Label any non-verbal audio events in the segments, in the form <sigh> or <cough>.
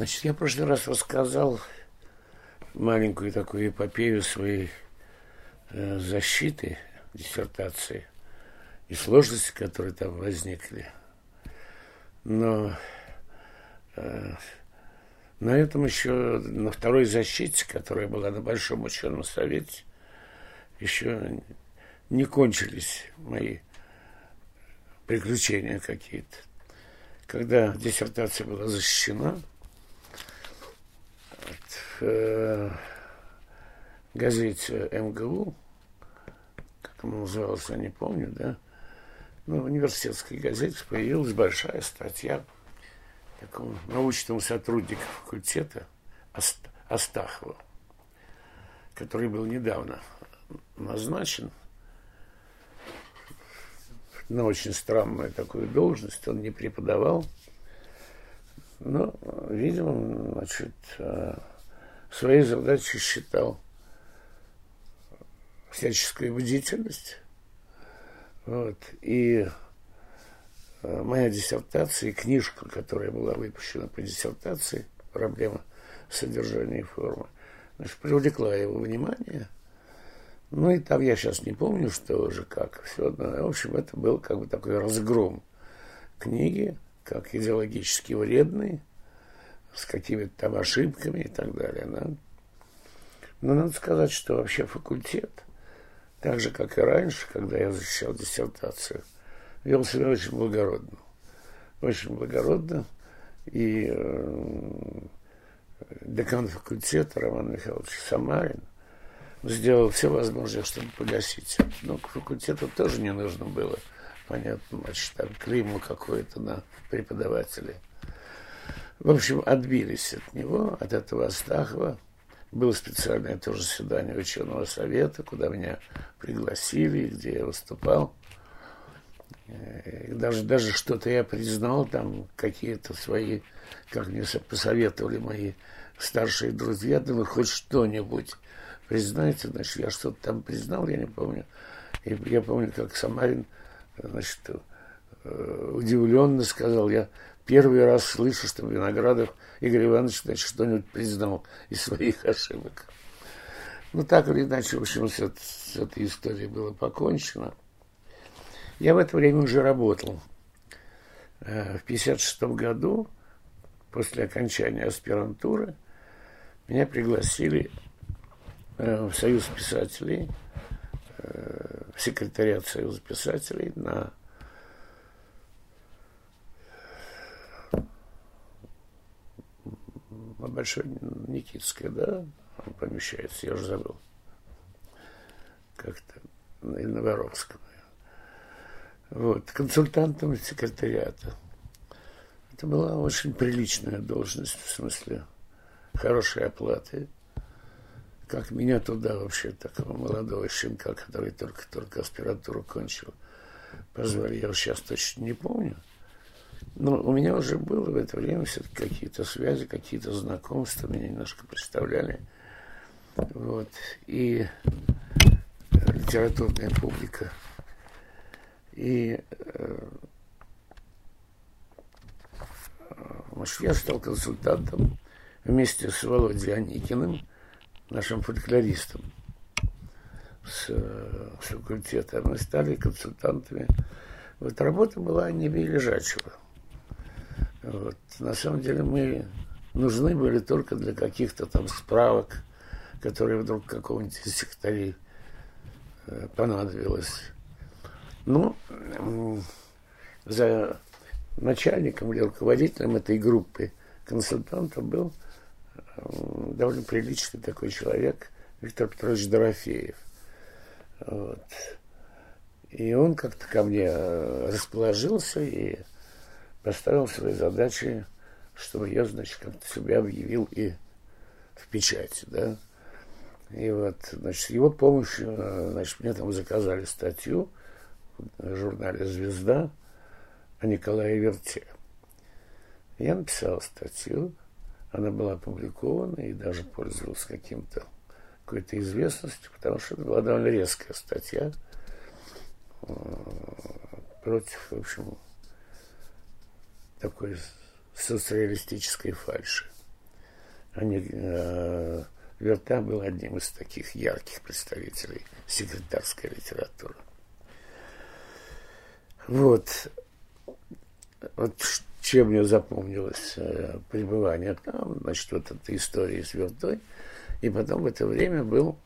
Значит, я в прошлый раз рассказал маленькую такую эпопею своей э, защиты, диссертации и сложности, которые там возникли. Но э, на этом еще, на второй защите, которая была на Большом ученом совете, еще не кончились мои приключения какие-то. Когда диссертация была защищена, в э, газете МГУ, как она называлась, я не помню, да, ну, в университетской газете появилась большая статья такому научному сотруднику факультета Астахова, который был недавно назначен на очень странную такую должность. Он не преподавал, но, видимо, значит, э, своей задачей считал всяческую бдительность. Вот. И э, моя диссертация и книжка, которая была выпущена по диссертации «Проблема содержания и формы», значит, привлекла его внимание. Ну и там я сейчас не помню, что уже как. Все одно. В общем, это был как бы такой разгром книги, как идеологически вредный, с какими-то там ошибками и так далее. Да? Но надо сказать, что вообще факультет, так же, как и раньше, когда я защищал диссертацию, вел себя очень благородно. Очень благородно. И э, декан факультета Роман Михайлович Самарин сделал все возможное, чтобы погасить. Но к факультету тоже не нужно было, понятно, значит, там клейму какое-то на преподавателей. В общем, отбились от него, от этого Астахова. Было специальное тоже свидание ученого совета, куда меня пригласили, где я выступал. И даже, даже что-то я признал, там какие-то свои, как мне посоветовали мои старшие друзья, думаю, хоть что-нибудь признайте, значит, я что-то там признал, я не помню. И я помню, как Самарин, значит, э, удивленно сказал, я первый раз слышу, что Виноградов Игорь Иванович значит, что-нибудь признал из своих ошибок. Ну, так или иначе, в общем, с, с этой историей было покончено. Я в это время уже работал. Э, в 1956 году, после окончания аспирантуры, меня пригласили э, в Союз писателей, секретариат Союза писателей на на Большой Никитской, да, он помещается, я уже забыл. Как-то, на Воровском. Вот, консультантом секретариата. Это была очень приличная должность, в смысле хорошей оплаты. Как меня туда вообще, такого молодого щенка, который только-только аспирантуру кончил, позвали, я сейчас точно не помню. Но у меня уже было в это время все-таки какие-то связи, какие-то знакомства, меня немножко представляли. Вот. И литературная публика. И э, может, я стал консультантом вместе с Володей Аникиным, нашим фольклористом с, с факультета. Мы стали консультантами. Вот работа была не лежачего. Вот. На самом деле мы нужны были только для каких-то там справок, которые вдруг какого-нибудь из э, понадобилось. Ну, э, за начальником или руководителем этой группы консультантов был э, довольно приличный такой человек Виктор Петрович Дорофеев. Вот. И он как-то ко мне э, расположился и поставил свои задачи, чтобы я, значит, как-то себя объявил и в печати, да. И вот, значит, с его помощью, значит, мне там заказали статью в журнале «Звезда» о Николае Верте. Я написал статью, она была опубликована и даже пользовалась каким-то какой-то известностью, потому что это была довольно резкая статья э, против, в общем, такой социалистической фальши. они, э, Верта был одним из таких ярких представителей секретарской литературы. Вот. Вот чем мне запомнилось э, пребывание там, значит, вот эта история с Вертой. И потом в это время был,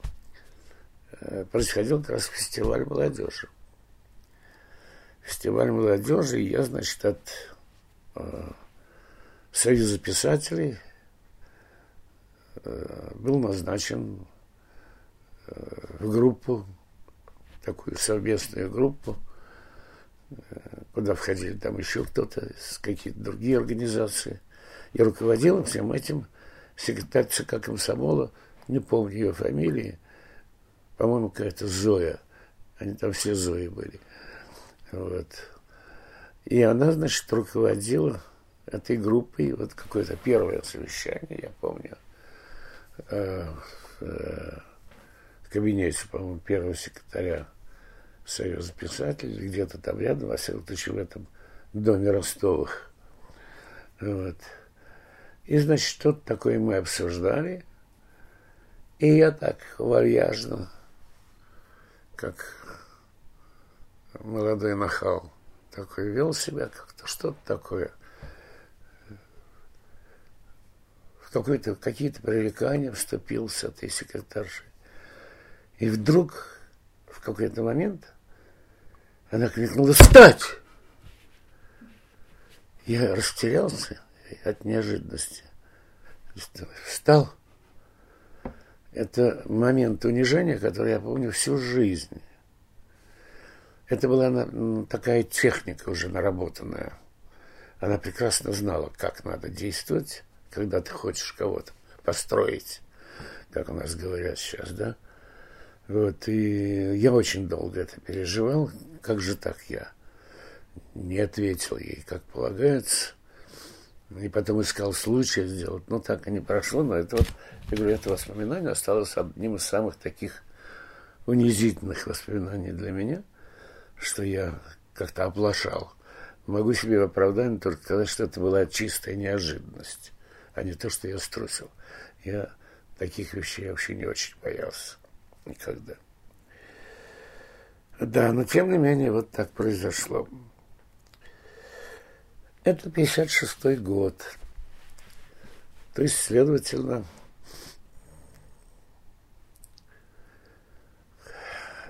э, происходил как раз фестиваль молодежи. Фестиваль молодежи, и я, значит, от э, Союза писателей э, был назначен э, в группу, такую совместную группу, куда входили там еще кто-то, какие-то другие организации. И руководил всем этим секретарь ЦК комсомола, не помню ее фамилии, по-моему, какая-то Зоя. Они там все Зои были. Вот. И она, значит, руководила этой группой, вот какое-то первое совещание, я помню, э, э, в кабинете, по-моему, первого секретаря Союза писателей, где-то там рядом, всяком случае, в этом доме Ростовых. Вот. И, значит, что-то такое мы обсуждали. И я так вальяжно, как молодой нахал, такой вел себя как-то, что-то такое. В какие-то пререкания вступил с этой секретаршей. И вдруг в какой-то момент она крикнула «Встать!» Я растерялся от неожиданности. Встал. Это момент унижения, который я помню всю жизнь. Это была такая техника уже наработанная. Она прекрасно знала, как надо действовать, когда ты хочешь кого-то построить, как у нас говорят сейчас, да? Вот, и я очень долго это переживал. Как же так я не ответил ей, как полагается. И потом искал случая сделать. Ну, так и не прошло, но это вот, я говорю, это воспоминание осталось одним из самых таких унизительных воспоминаний для меня, что я как-то оплошал. Могу себе в оправдании только сказать, что это была чистая неожиданность, а не то, что я струсил. Я таких вещей вообще не очень боялся никогда. Да, но тем не менее вот так произошло. Это 56-й год. То есть, следовательно,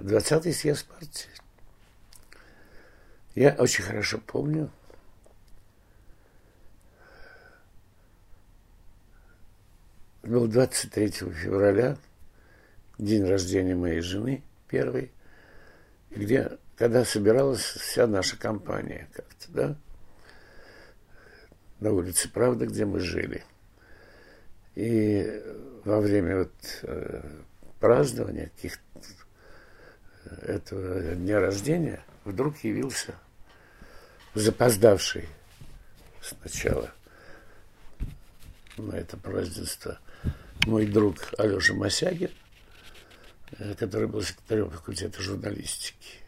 20-й съезд партии. Я очень хорошо помню, был 23 февраля, день рождения моей жены, первый, где, когда собиралась вся наша компания как-то, да, на улице Правда, где мы жили. И во время вот э, празднования каких этого дня рождения вдруг явился запоздавший сначала на это празднество мой друг Алеша Масягин, э, который был секретарем факультета журналистики.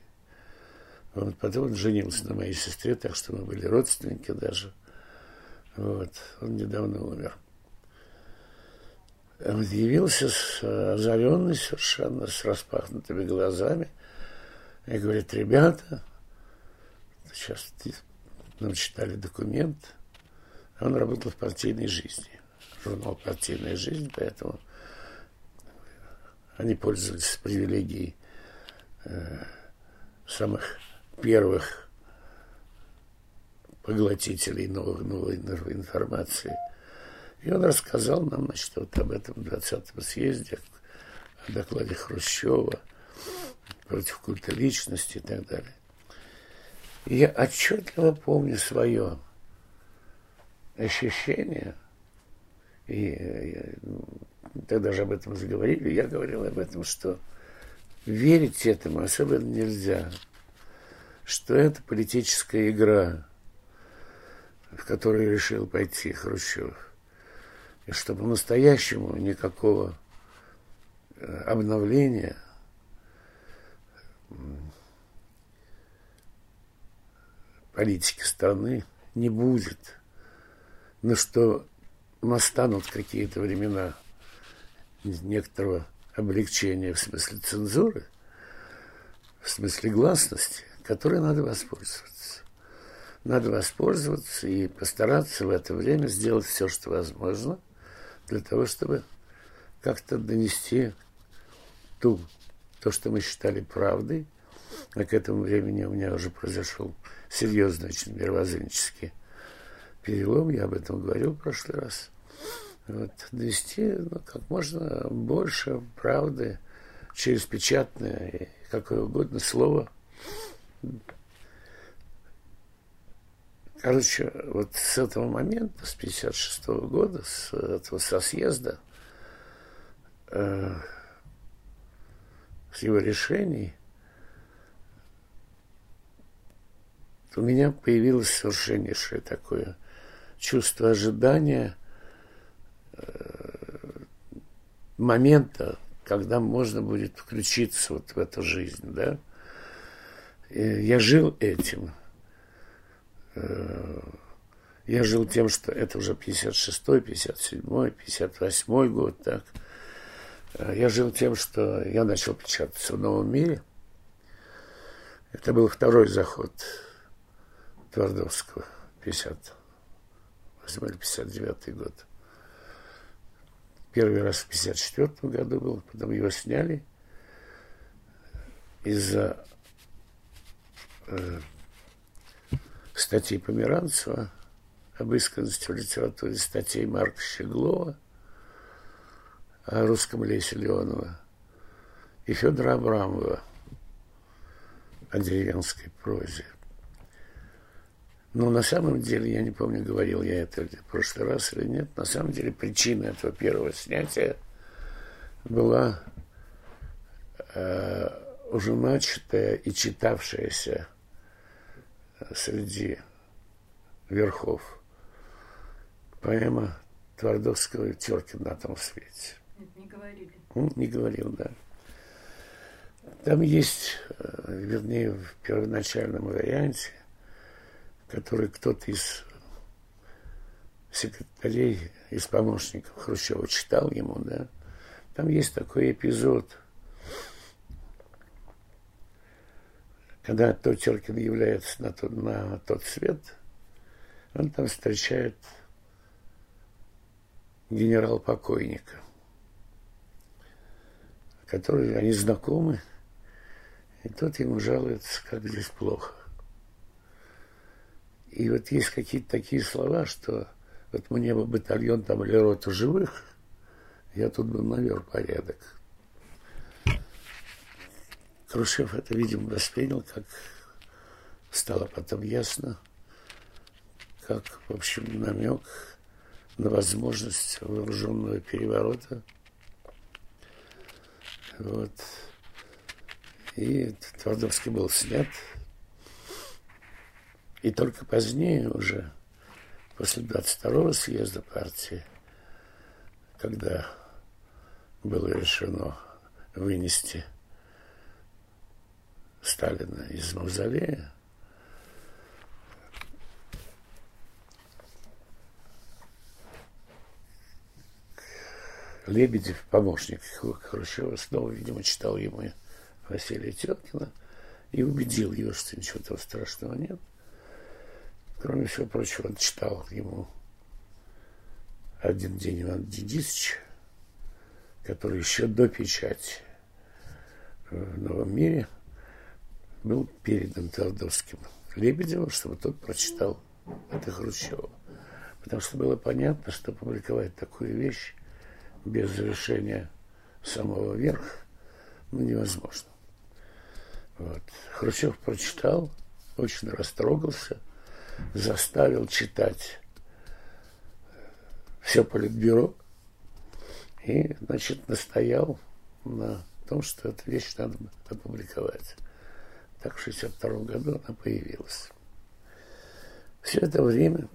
Он потом он женился на моей сестре, так что мы были родственники даже – вот. Он недавно умер. Он явился с озаренный совершенно, с распахнутыми глазами. И говорит, ребята, сейчас нам читали документ, он работал в партийной жизни, журнал «Партийная жизнь», поэтому они пользовались привилегией э, самых первых поглотителей новой, новой информации. И он рассказал нам, значит, вот об этом 20-м съезде, о докладе Хрущева против культа личности и так далее. И я отчетливо помню свое ощущение, и я, ну, тогда же об этом заговорили, я говорил об этом, что верить этому особенно нельзя, что это политическая игра, в который решил пойти Хрущев. И чтобы по-настоящему никакого э, обновления политики страны не будет. Но что настанут какие-то времена некоторого облегчения в смысле цензуры, в смысле гласности, которой надо воспользоваться. Надо воспользоваться и постараться в это время сделать все, что возможно, для того, чтобы как-то донести ту, то, что мы считали правдой, а к этому времени у меня уже произошел серьезный очень мировоззренческий перелом, я об этом говорил в прошлый раз. Вот, довести ну, как можно больше правды через печатное, какое угодно слово. Короче, вот с этого момента, с 56 -го года, с этого со съезда, э, с его решений, у меня появилось совершеннейшее такое чувство ожидания момента, когда можно будет включиться вот в эту жизнь, да. Я жил этим. Э, я жил тем, что это уже 56-й, 57-й, 58-й год, так. Э, я жил тем, что я начал печататься в новом мире. Это был второй заход Твардовского, 58 или 59 год. Первый раз в 54 году был, потом его сняли из-за э, статей Померанцева, об искренности в литературе, статей Марка Щеглова, о русском лесе Леонова и Федора Абрамова о деревенской прозе. Но на самом деле, я не помню, говорил я это в прошлый раз или нет, на самом деле причина этого первого снятия была э, уже начатая и читавшаяся среди верхов поэма Твардовского и Теркин на том свете. Не говорили. Не говорил, да. Там есть, э, вернее, в первоначальном варианте – который кто-то из секретарей, из помощников Хрущева читал ему, да, там есть такой эпизод, когда Тотеркин является на тот, на тот свет, он там встречает генерал-покойника, который, они знакомы, и тот ему жалуется, как здесь плохо. И вот есть какие-то такие слова, что вот мне бы батальон там или роту живых, я тут бы навер порядок. Хрущев это, видимо, воспринял, как стало потом ясно, как, в общем, намек на возможность вооруженного переворота. Вот. И Твардовский был снят – и только позднее уже, после 22-го съезда партии, когда было решено вынести Сталина из мавзолея, Лебедев, помощник Хрущева, снова, видимо, читал ему Василия Теткина и убедил его, что ничего того страшного нет – Кроме всего прочего, он читал ему один день Иван Денисович, который еще до печати в Новом мире был передан Твардовским Лебедеву, чтобы тот прочитал это Хрущева. Потому что было понятно, что публиковать такую вещь без завершения самого верха ну, невозможно. Вот. Хрущев прочитал, очень растрогался – заставил читать все политбюро и, значит, настоял на том, что эту вещь надо опубликовать. Так в 1962 году она появилась. Все это время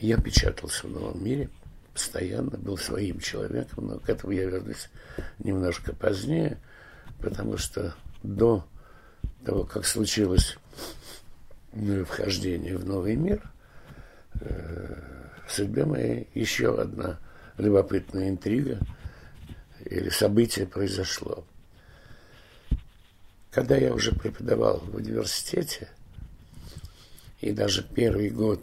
Я печатался в новом мире, постоянно был своим человеком, но к этому я вернусь немножко позднее, потому что до того, как случилось вхождение в новый мир, э, в судьбе моей еще одна любопытная интрига или событие произошло. Когда я уже преподавал в университете, и даже первый год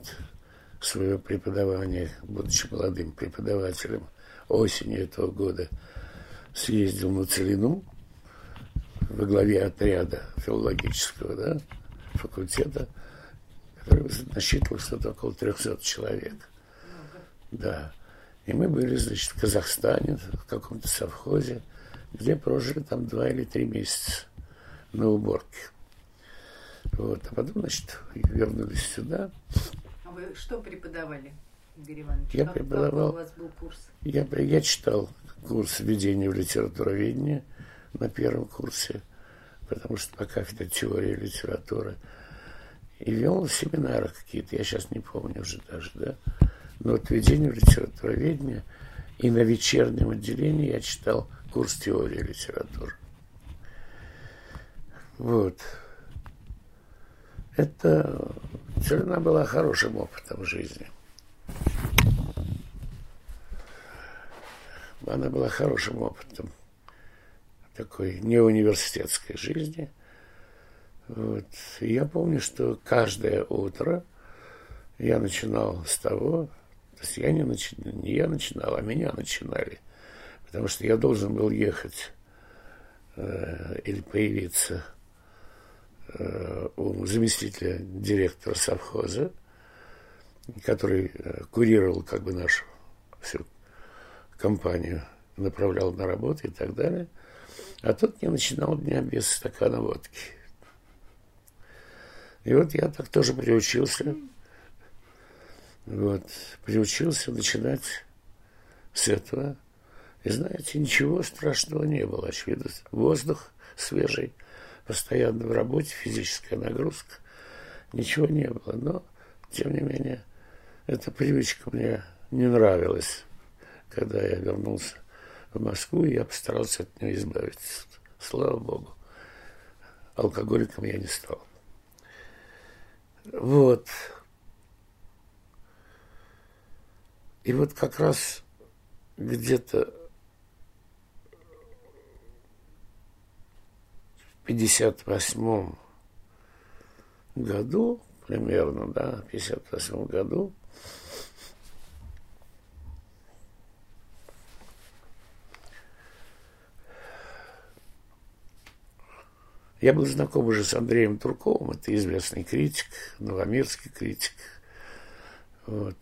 своего преподавания, будучи молодым преподавателем, осенью этого года съездил на Целину во главе отряда филологического да, факультета, который насчитывал что-то около 300 человек. Да. И мы были, значит, в Казахстане, в каком-то совхозе, где прожили там два или три месяца на уборке. Вот. А потом, значит, вернулись сюда. Вы что преподавали, Игорь Иванович? Я как, преподавал. Какой у вас был курс? Я, я читал курс введения в литературоведение на первом курсе, потому что пока это теория литературы. И вел семинары какие-то, я сейчас не помню уже даже, да. Но вот введение в литературоведение и на вечернем отделении я читал курс теории литературы. Вот. Это Целина была хорошим опытом жизни. Она была хорошим опытом такой неуниверситетской жизни. Вот. Я помню, что каждое утро я начинал с того, то есть я не, начи, не я начинал, а меня начинали. Потому что я должен был ехать э, или появиться у заместителя директора совхоза, который э, курировал как бы нашу всю компанию, направлял на работу и так далее. А тот не начинал дня без стакана водки. И вот я так тоже приучился, вот, приучился начинать с этого. И знаете, ничего страшного не было, очевидно. Воздух свежий – постоянно в работе, физическая нагрузка, ничего не было. Но, тем не менее, эта привычка мне не нравилась. Когда я вернулся в Москву, я постарался от нее избавиться. Слава Богу. Алкоголиком я не стал. Вот. И вот как раз где-то 58 году, примерно, да, в 58 году, Я был знаком уже с Андреем Турковым, это известный критик, новомирский критик, вот,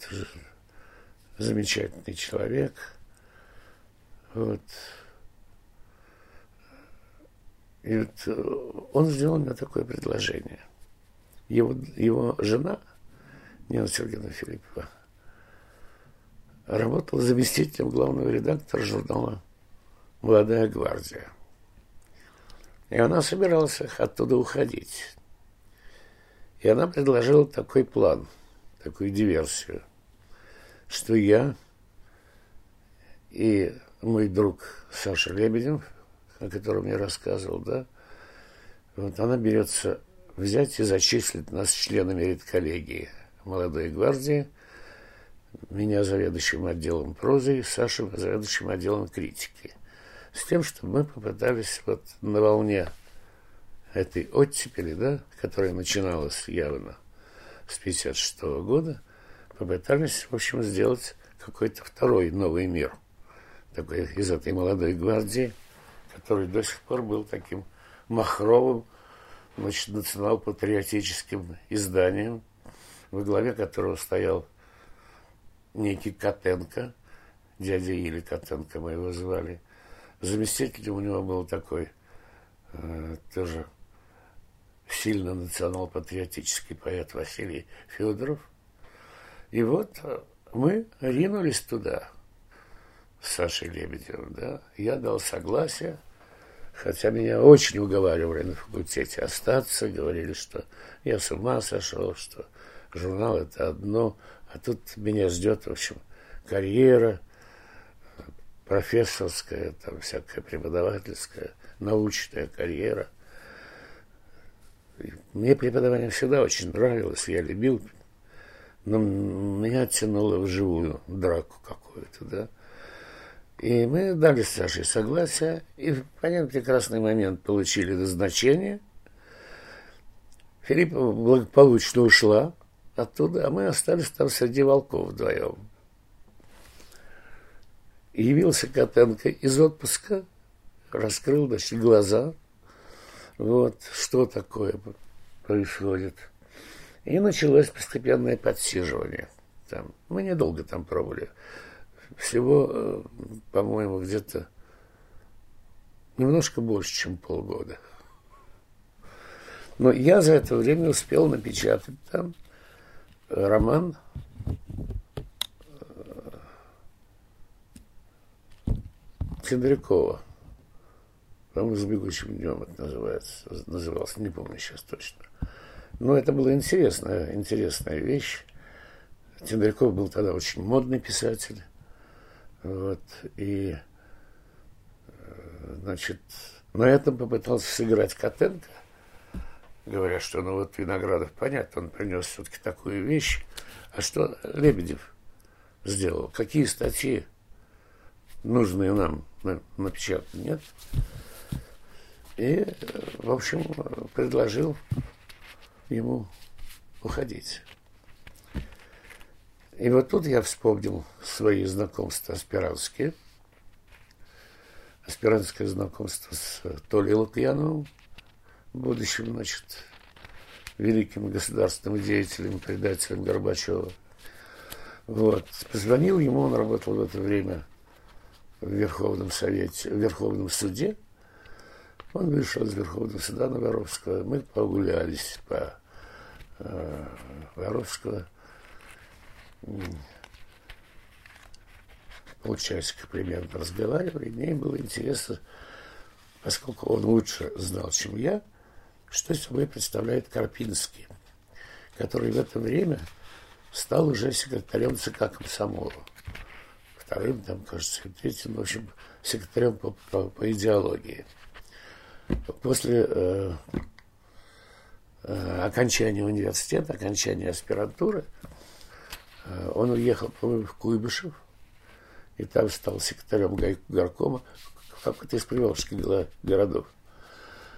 замечательный человек, вот, и вот э, он сделал мне такое предложение. Его, его жена, Нина Сергеевна Филиппова, работала заместителем главного редактора журнала «Молодая гвардия». И она собиралась оттуда уходить. И она предложила такой план, такую диверсию, что я и мой друг Саша Лебедев – о котором я рассказывал, да, вот она берется взять и зачислить нас членами редколлегии молодой гвардии, меня заведующим отделом прозы, Сашу заведующим отделом критики. С тем, чтобы мы попытались вот на волне этой оттепели, да, которая начиналась явно с 56 -го года, попытались, в общем, сделать какой-то второй новый мир. Такой из этой молодой гвардии – который до сих пор был таким махровым, значит, национал-патриотическим изданием, во главе которого стоял некий Котенко, дядя Или Котенко мы его звали. Заместителем у него был такой э, тоже сильно национал-патриотический поэт Василий Федоров. И вот мы ринулись туда с Сашей Лебедевым, да. Я дал согласие, Хотя меня очень уговаривали на факультете остаться, говорили, что я с ума сошел, что журнал это одно, а тут меня ждет, в общем, карьера профессорская, там всякая преподавательская, научная карьера. Мне преподавание всегда очень нравилось, я любил, но меня тянуло в живую драку какую-то, да. И мы дали с согласие, и в один прекрасный момент получили назначение. Филиппова благополучно ушла оттуда, а мы остались там среди волков вдвоем. Явился Котенко из отпуска, раскрыл, значит, глаза. Вот, что такое происходит. И началось постепенное подсиживание. Там. Мы недолго там пробовали. Всего, э, по-моему, где-то немножко больше, чем полгода. Но я за это время успел напечатать там роман Тендрякова. По-моему, «С бегущим днем» это называется, назывался, не помню сейчас точно. Но это была интересная, интересная вещь. Тендряков был тогда очень модный писатель. Вот, и, э, значит, на этом попытался сыграть Котенко. Говорят, что ну вот Виноградов, понятно, он принес все-таки такую вещь. А что Лебедев сделал? Какие статьи нужные нам напечатать? Нет. И, в общем, предложил ему уходить. И вот тут я вспомнил свои знакомства аспирантские. Аспирантское знакомство с Толей Лукьяновым, будущим, значит, великим государственным деятелем, предателем Горбачева. Вот. Позвонил ему, он работал в это время в Верховном Совете, в Верховном суде. Он вышел из Верховного суда на Воровского. Мы погулялись по э, Воровского полчасика примерно разговаривали, мне было интересно, поскольку он лучше знал, чем я, что собой представляет Карпинский, который в это время стал уже секретарем ЦК комсомола. Вторым, там, кажется, третьим, в общем, секретарем по, по, по идеологии. После э, э, окончания университета, окончания аспирантуры, он уехал, по-моему, в Куйбышев, и там стал секретарем горкома, какой-то из приволжских городов,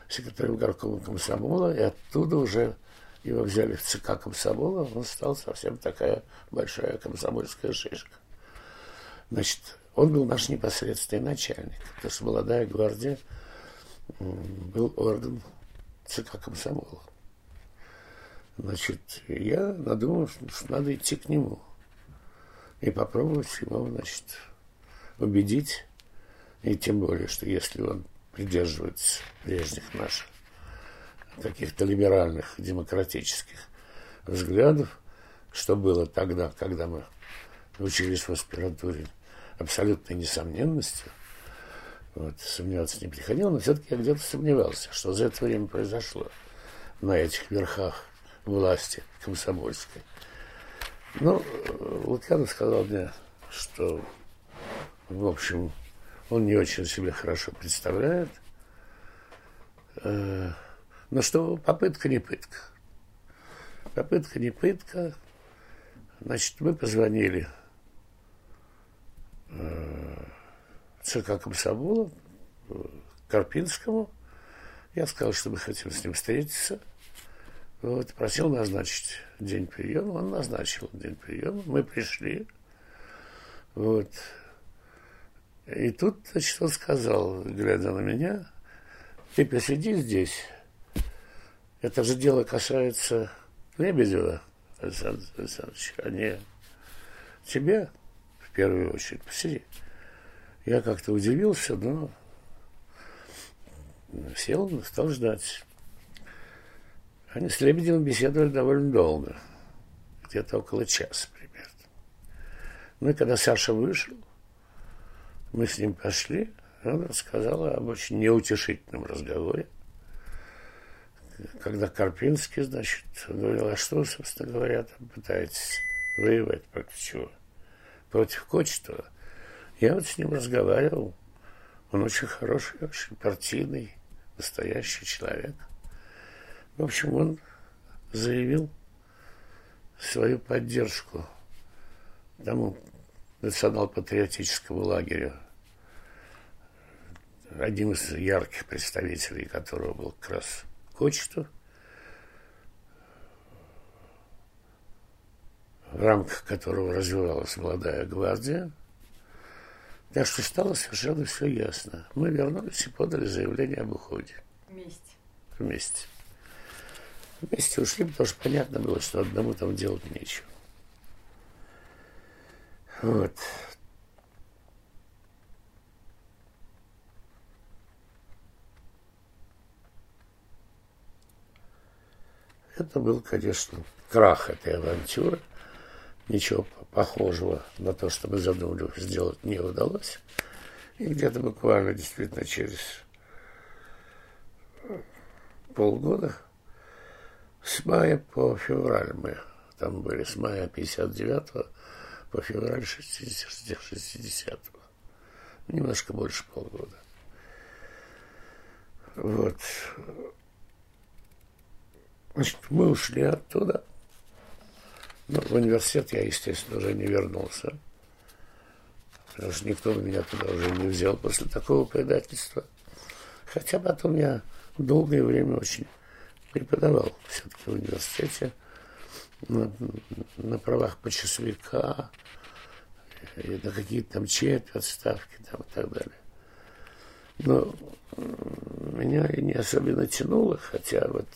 секретарем горкома комсомола, и оттуда уже его взяли в ЦК комсомола, он стал совсем такая большая комсомольская шишка. Значит, он был наш непосредственный начальник, потому что молодая гвардия был орган ЦК комсомола. Значит, я надумал, что надо идти к нему и попробовать его, значит, убедить. И тем более, что если он придерживается прежних наших каких-то либеральных, демократических взглядов, что было тогда, когда мы учились в аспирантуре, абсолютной несомненностью, вот, сомневаться не приходило, но все-таки я где-то сомневался, что за это время произошло на этих верхах власти комсомольской. Ну, Лукьянов сказал мне, что, в общем, он не очень себе хорошо представляет, э, но что попытка не пытка. Попытка не пытка. Значит, мы позвонили э, ЦК комсомола Карпинскому. Я сказал, что мы хотим с ним встретиться – вот, просил назначить день приема, он назначил день приема, мы пришли. Вот. И тут, значит, он сказал, глядя на меня, ты посиди здесь, это же дело касается Лебедева, Александр Александрович, а не тебя в первую очередь. Посиди. Я как-то удивился, но сел, стал ждать. Они с Лебедевым беседовали довольно долго, где-то около часа примерно. Ну и когда Саша вышел, мы с ним пошли, он рассказал об очень неутешительном разговоре, когда Карпинский, значит, говорил, а что, собственно говоря, там пытаетесь воевать против чего? против Кочетова. Я вот с ним разговаривал. Он очень хороший, очень партийный, настоящий человек. В общем, он заявил свою поддержку тому национал-патриотическому лагерю, один из ярких представителей которого был как раз Кочетов, в рамках которого развивалась молодая гвардия. Так что стало совершенно все ясно. Мы вернулись и подали заявление об уходе. Вместе. Вместе. Вместе ушли, потому что понятно было, что одному там делать нечего. Вот. Это был, конечно, крах этой авантюры. Ничего похожего на то, что мы задумали, сделать не удалось. И где-то буквально действительно через полгода, с мая по февраль мы там были, с мая 59 по февраль 60, 60 Немножко больше полгода. Вот. Значит, мы ушли оттуда. Но в университет я, естественно, уже не вернулся. Потому что никто меня туда уже не взял после такого предательства. Хотя потом я долгое время очень преподавал все-таки в университете на, на правах почасовика, и на какие-то там четверть отставки там, и так далее. Но меня не особенно тянуло, хотя вот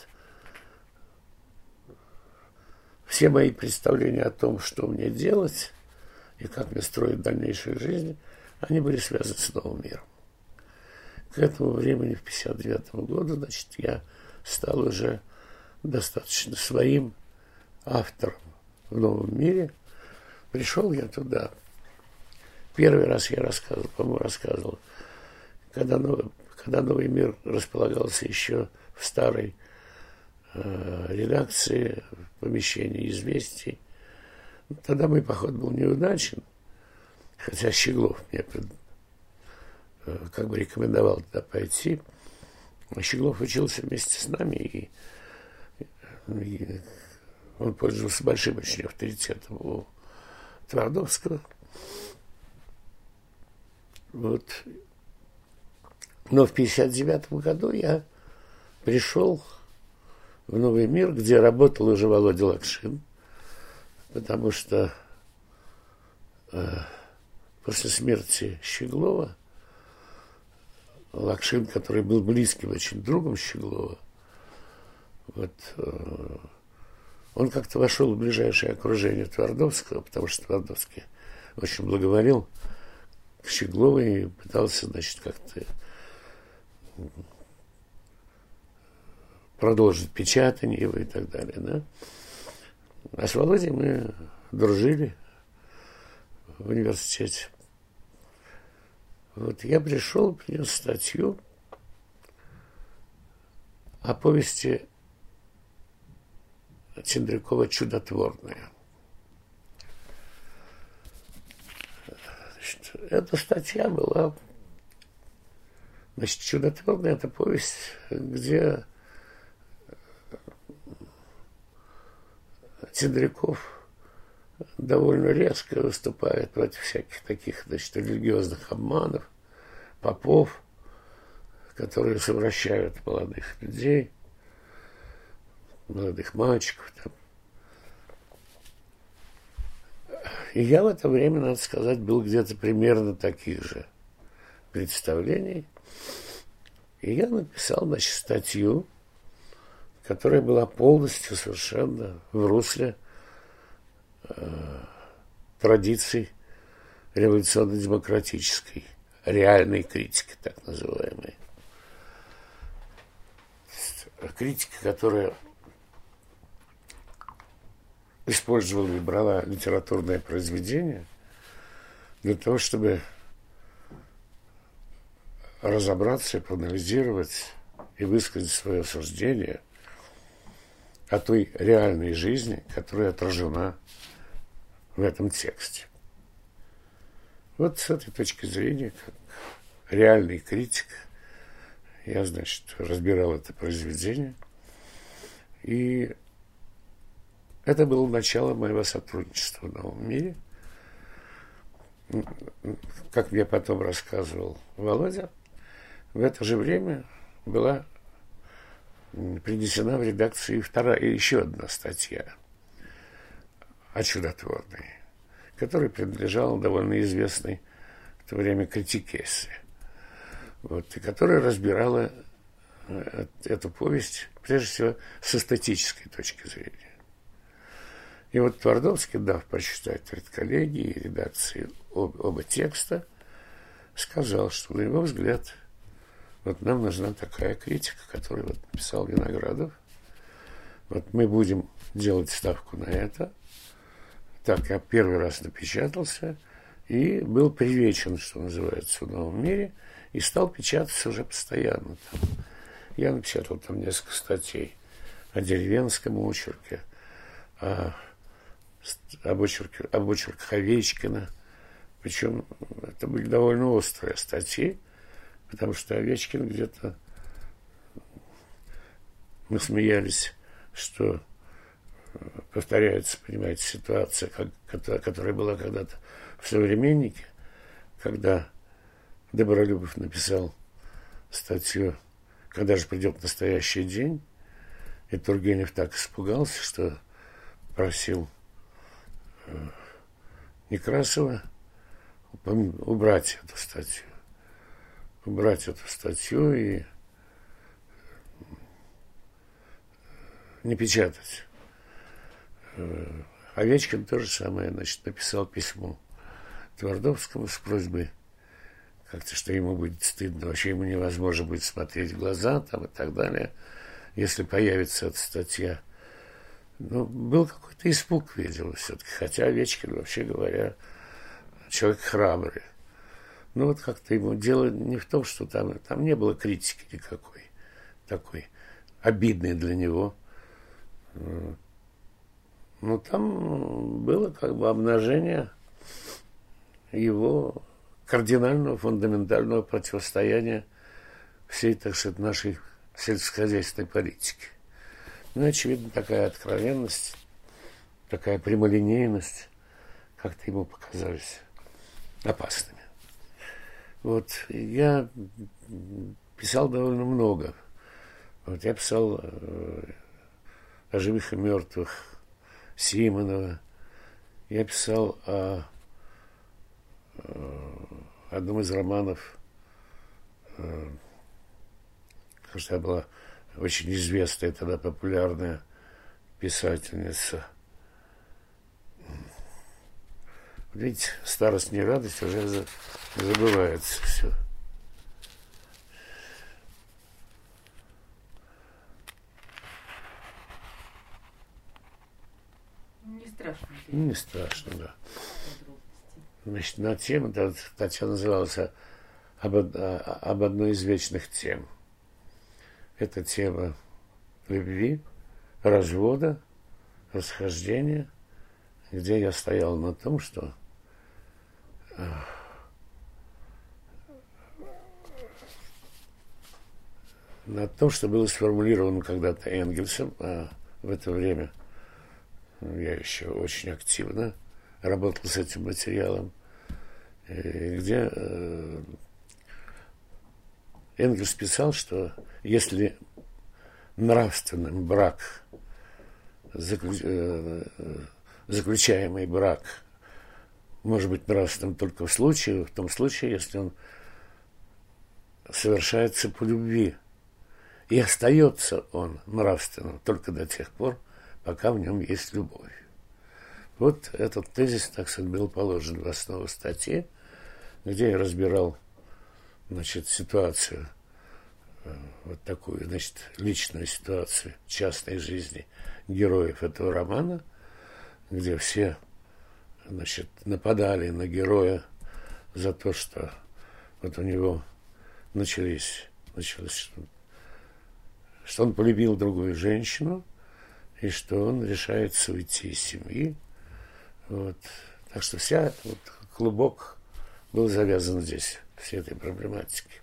все мои представления о том, что мне делать и как мне строить дальнейшую жизнь, они были связаны с новым миром. К этому времени, в 59 году, значит, я стал уже достаточно своим автором в новом мире. Пришел я туда. Первый раз я рассказывал, по-моему, рассказывал, когда новый, когда новый мир располагался еще в старой э, редакции, в помещении известий. Тогда мой поход был неудачен, хотя Щеглов мне э, как бы рекомендовал туда пойти. Щеглов учился вместе с нами, и, и он пользовался большим очень авторитетом у Твардовского. Вот. Но в 1959 году я пришел в Новый мир, где работал уже Володя Лакшин, потому что э, после смерти Щеглова Лакшин, который был близким очень другом Щеглова, вот, э, он как-то вошел в ближайшее окружение Твардовского, потому что Твардовский очень благоволил к Щеглову и пытался, значит, как-то продолжить печатание его и так далее, да. А с Володей мы дружили в университете. Вот я пришел, принес статью о повести Чендрякова «Чудотворная». Значит, эта статья была... Значит, «Чудотворная» – это повесть, где Чендряков довольно резко выступает против всяких таких, значит, религиозных обманов, попов, которые совращают молодых людей – молодых мальчиков. Там. И я в это время, надо сказать, был где-то примерно таких же представлений. И я написал, значит, статью, которая была полностью совершенно в русле э, традиций революционно-демократической, реальной критики, так называемой. Критика, которая использовала и брала литературное произведение для того, чтобы разобраться, проанализировать и высказать свое суждение о той реальной жизни, которая отражена в этом тексте. Вот с этой точки зрения, как реальный критик, я, значит, разбирал это произведение. И это было начало моего сотрудничества в новом мире. Как мне потом рассказывал Володя, в это же время была принесена в редакцию вторая, и еще одна статья о чудотворной, которая принадлежала довольно известной в то время критикессе, вот, и которая разбирала э, эту повесть, прежде всего, с эстетической точки зрения. И вот Твардовский, дав прочитать редколлегии и редакции об, оба текста, сказал, что, на его взгляд, вот нам нужна такая критика, которую вот написал Виноградов. Вот мы будем делать ставку на это. Так, я первый раз напечатался и был привечен, что называется, в новом мире, и стал печататься уже постоянно. Там. Я напечатал там несколько статей о деревенском очерке, о, об, очерке, об очерках Овечкина. Причем это были довольно острые статьи, потому что Овечкин где-то... Мы смеялись, что повторяется, понимаете, ситуация, как, которая была когда-то в «Современнике», когда Добролюбов написал статью «Когда же придет настоящий день», и Тургенев так испугался, что просил э, Некрасова убрать эту статью убрать эту статью и не печатать. Э, Овечкин то же самое, значит, написал письмо Твардовскому с просьбой как-то, что ему будет стыдно, вообще ему невозможно будет смотреть в глаза там и так далее, если появится эта статья. Ну, был какой-то испуг, видел все-таки, хотя Овечкин, вообще говоря, человек храбрый. Ну вот как-то ему дело не в том, что там, там не было критики никакой, такой обидной для него. Ну там было как бы обнажение его кардинального, фундаментального противостояния всей, так сказать, нашей сельскохозяйственной политики. Ну, очевидно, такая откровенность, такая прямолинейность как-то ему показались опасными. Вот, я писал довольно много. Вот я писал э, о живых и мертвых Симонова. Я писал о, э, одном из романов, э, кажется, была очень известная тогда популярная писательница. Видите, старость не радость, уже забывается все. Страшно. Не страшно, да. Значит, на тему, да, статья называлась об, об одной из вечных тем. Это тема любви, развода, расхождения, где я стоял на том, что на том, что было сформулировано когда-то Энгельсом, а в это время я еще очень активно работал с этим материалом, где э, Энгельс писал, что если нравственный брак, э, заключаемый брак может быть нравственным только в случае, в том случае, если он совершается по любви. И остается он нравственным только до тех пор, пока в нем есть любовь. Вот этот тезис, так сказать, был положен в основу статьи, где я разбирал значит, ситуацию, э, вот такую, значит, личную ситуацию частной жизни героев этого романа, где все значит, нападали на героя за то, что вот у него начались, началось, что он полюбил другую женщину, и что он решается уйти из семьи. Вот. Так что вся вот, клубок был завязан здесь, всей этой проблематике.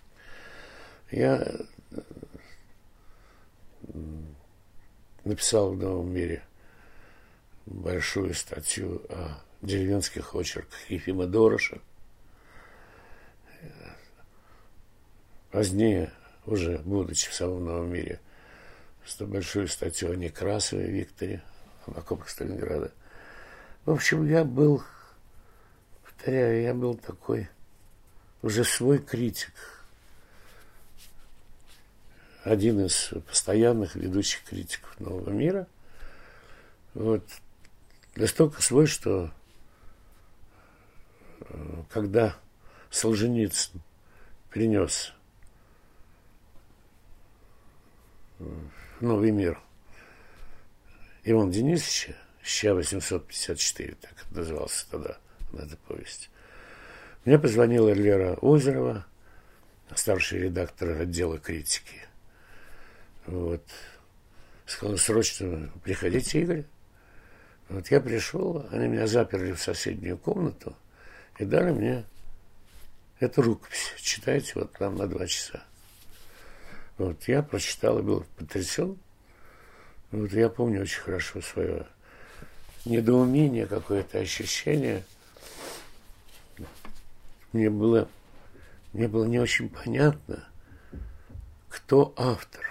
Я написал в «Новом мире» большую статью о деревенских очерках Ефима Дороша. Позднее, уже будучи в самом Новом мире, большую статью о Некрасове Викторе, об окопах Сталинграда. В общем, я был, повторяю, я был такой уже свой критик. Один из постоянных ведущих критиков нового мира. Вот. Настолько свой, что э, когда Солженицын принес в новый мир Иван Денисовича, ща 854, так назывался тогда эта повесть. Мне позвонила Лера Озерова, старший редактор отдела критики. Вот. Сказала, срочно приходите, Игорь. Вот я пришел, они меня заперли в соседнюю комнату и дали мне эту рукопись. Читайте вот там на два часа. Вот я прочитал и был потрясен. Вот я помню очень хорошо свое недоумение, какое-то ощущение. Мне было, мне было не очень понятно, кто автор,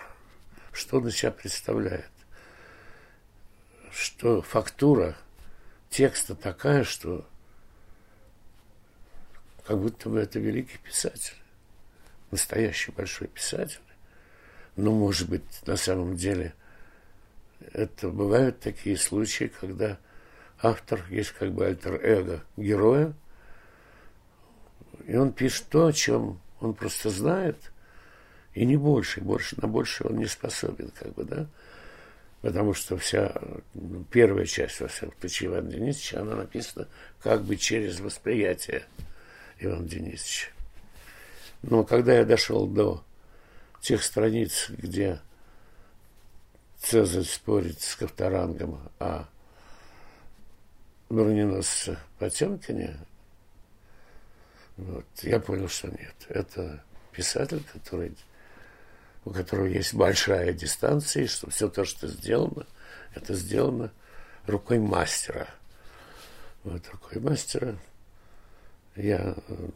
что он из себя представляет. Что фактура текста такая, что как будто бы это великий писатель, настоящий большой писатель. Но, может быть, на самом деле – это бывают такие случаи, когда автор есть как бы альтер-эго героя, и он пишет то, о чем он просто знает, и не больше, больше на больше он не способен, как бы, да, потому что вся ну, первая часть, во всяком случае, Ивана Денисовича, она написана как бы через восприятие Ивана Денисовича. Но когда я дошел до тех страниц, где Цезарь спорит с Ковторангом о броненосце Потемкине, вот, я понял, что нет. Это писатель, который, у которого есть большая дистанция, и что все то, что сделано, это сделано рукой мастера. Вот рукой мастера я э,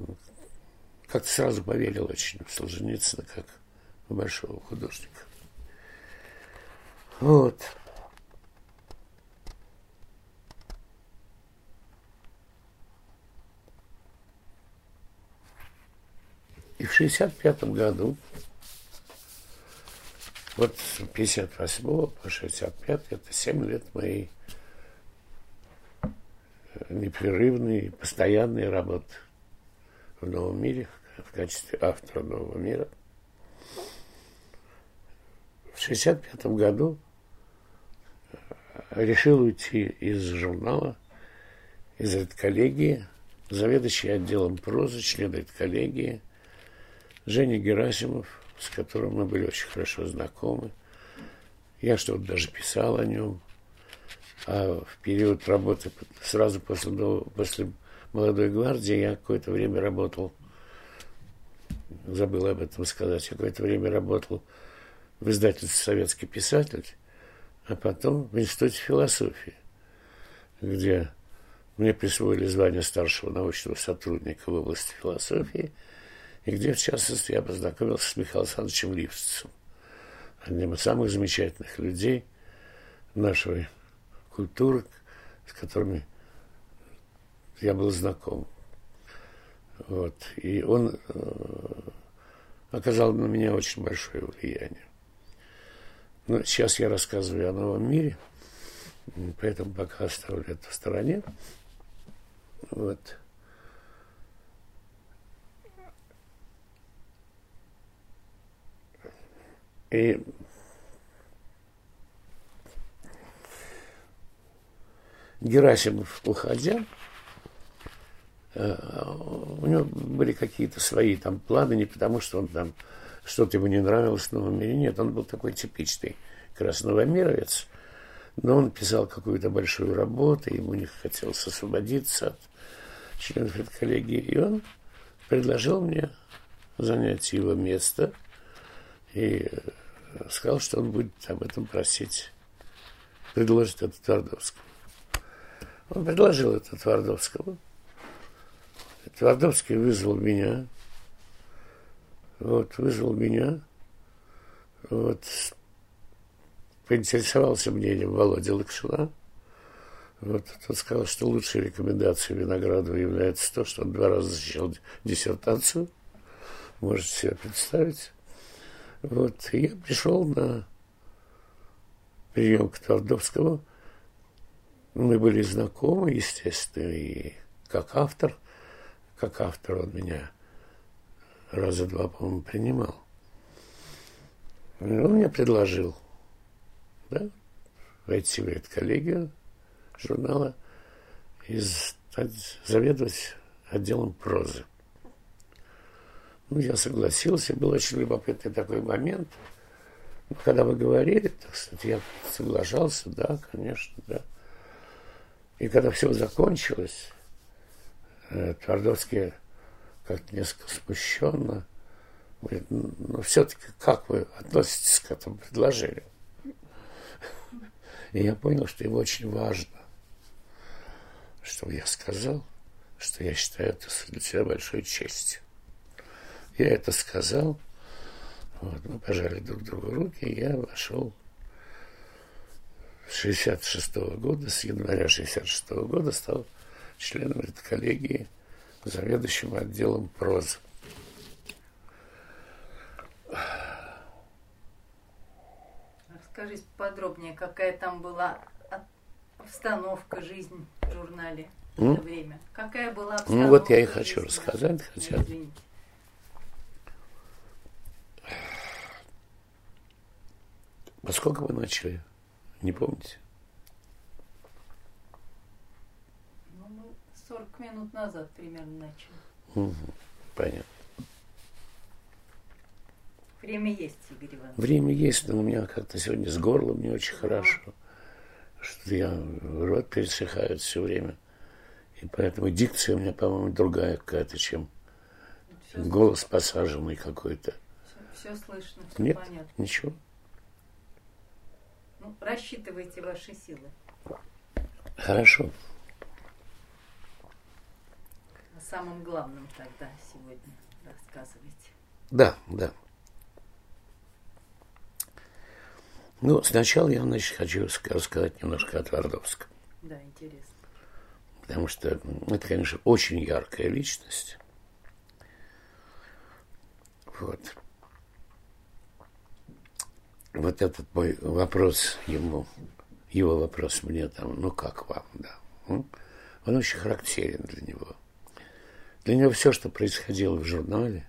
как-то сразу поверил очень в Солженицына, как большого художника. Вот. И в 65 году, вот с 58 по 65, это 7 лет моей э, непрерывной, постоянной работы в новом мире в качестве автора нового мира. В 65 году решил уйти из журнала, из редколлегии, заведующий отделом прозы, член редколлегии, Женя Герасимов, с которым мы были очень хорошо знакомы. Я что-то даже писал о нем. А в период работы, сразу после, после молодой гвардии, я какое-то время работал, забыл об этом сказать, я какое-то время работал в издательстве «Советский писатель», а потом в Институте философии, где мне присвоили звание старшего научного сотрудника в области философии, и где, в частности, я познакомился с Михаилом Александровичем Ливцем, одним из самых замечательных людей нашей культуры, с которыми я был знаком. Вот. И он э, оказал на меня очень большое влияние. Ну, сейчас я рассказываю о новом мире, поэтому пока оставлю это в стороне. Вот. И Герасимов, уходя, э, у него были какие-то свои там планы, не потому что он там что-то ему не нравилось в новом мире. Нет, он был такой типичный красновомировец, но он писал какую-то большую работу, ему не хотелось освободиться от членов коллегии, и он предложил мне занять его место и сказал, что он будет об этом просить, предложить это Твардовскому. Он предложил это Твардовскому. Твардовский вызвал меня, вот, вызвал меня, вот, поинтересовался мнением Володя Лакшина. Вот, он сказал, что лучшей рекомендацией Виноградова является то, что он два раза защищал диссертацию. Можете себе представить. Вот, и я пришел на прием к Твардовскому. Мы были знакомы, естественно, и как автор, как автор он меня раза два, по-моему, принимал. Он мне предложил, да, войти в редколлегию журнала и стать, заведовать отделом прозы. Ну, я согласился, был очень любопытный такой момент. Ну, когда вы говорили, так сказать, я соглашался, да, конечно, да. И когда все закончилось, э, Твардовский как-то несколько смущенно говорит, ну, все-таки как вы относитесь к этому предложению? И я понял, что ему очень важно, чтобы я сказал, что я считаю это для себя большой честью. Я это сказал. Вот, мы пожали друг другу руки, и я вошел с 66 -го года, с января 66 -го года стал членом этой коллегии, заведующим отделом прозы. Расскажите подробнее, какая там была обстановка, жизнь в журнале в это время? Какая была обстановка? Ну вот я и хочу рассказать, хотя... Извините. Во сколько вы начали? Не помните? Ну, мы 40 минут назад примерно начали. Угу, понятно. Время есть, Игорь Иванович. Время есть, но у меня как-то сегодня с горлом не очень хорошо. Что я рот пересыхает все время. И поэтому дикция у меня, по-моему, другая какая-то, чем все голос слышно. посаженный какой-то. Все, все слышно, все Нет, понятно. ничего. Ну, рассчитывайте ваши силы. Хорошо. О самом главном тогда сегодня рассказывайте. Да, да. Ну, сначала я, значит, хочу рассказать немножко о Твардовском. Да, интересно. Потому что это, конечно, очень яркая личность. Вот вот этот мой вопрос ему, его вопрос мне там, ну как вам, да, он очень характерен для него. Для него все, что происходило в журнале,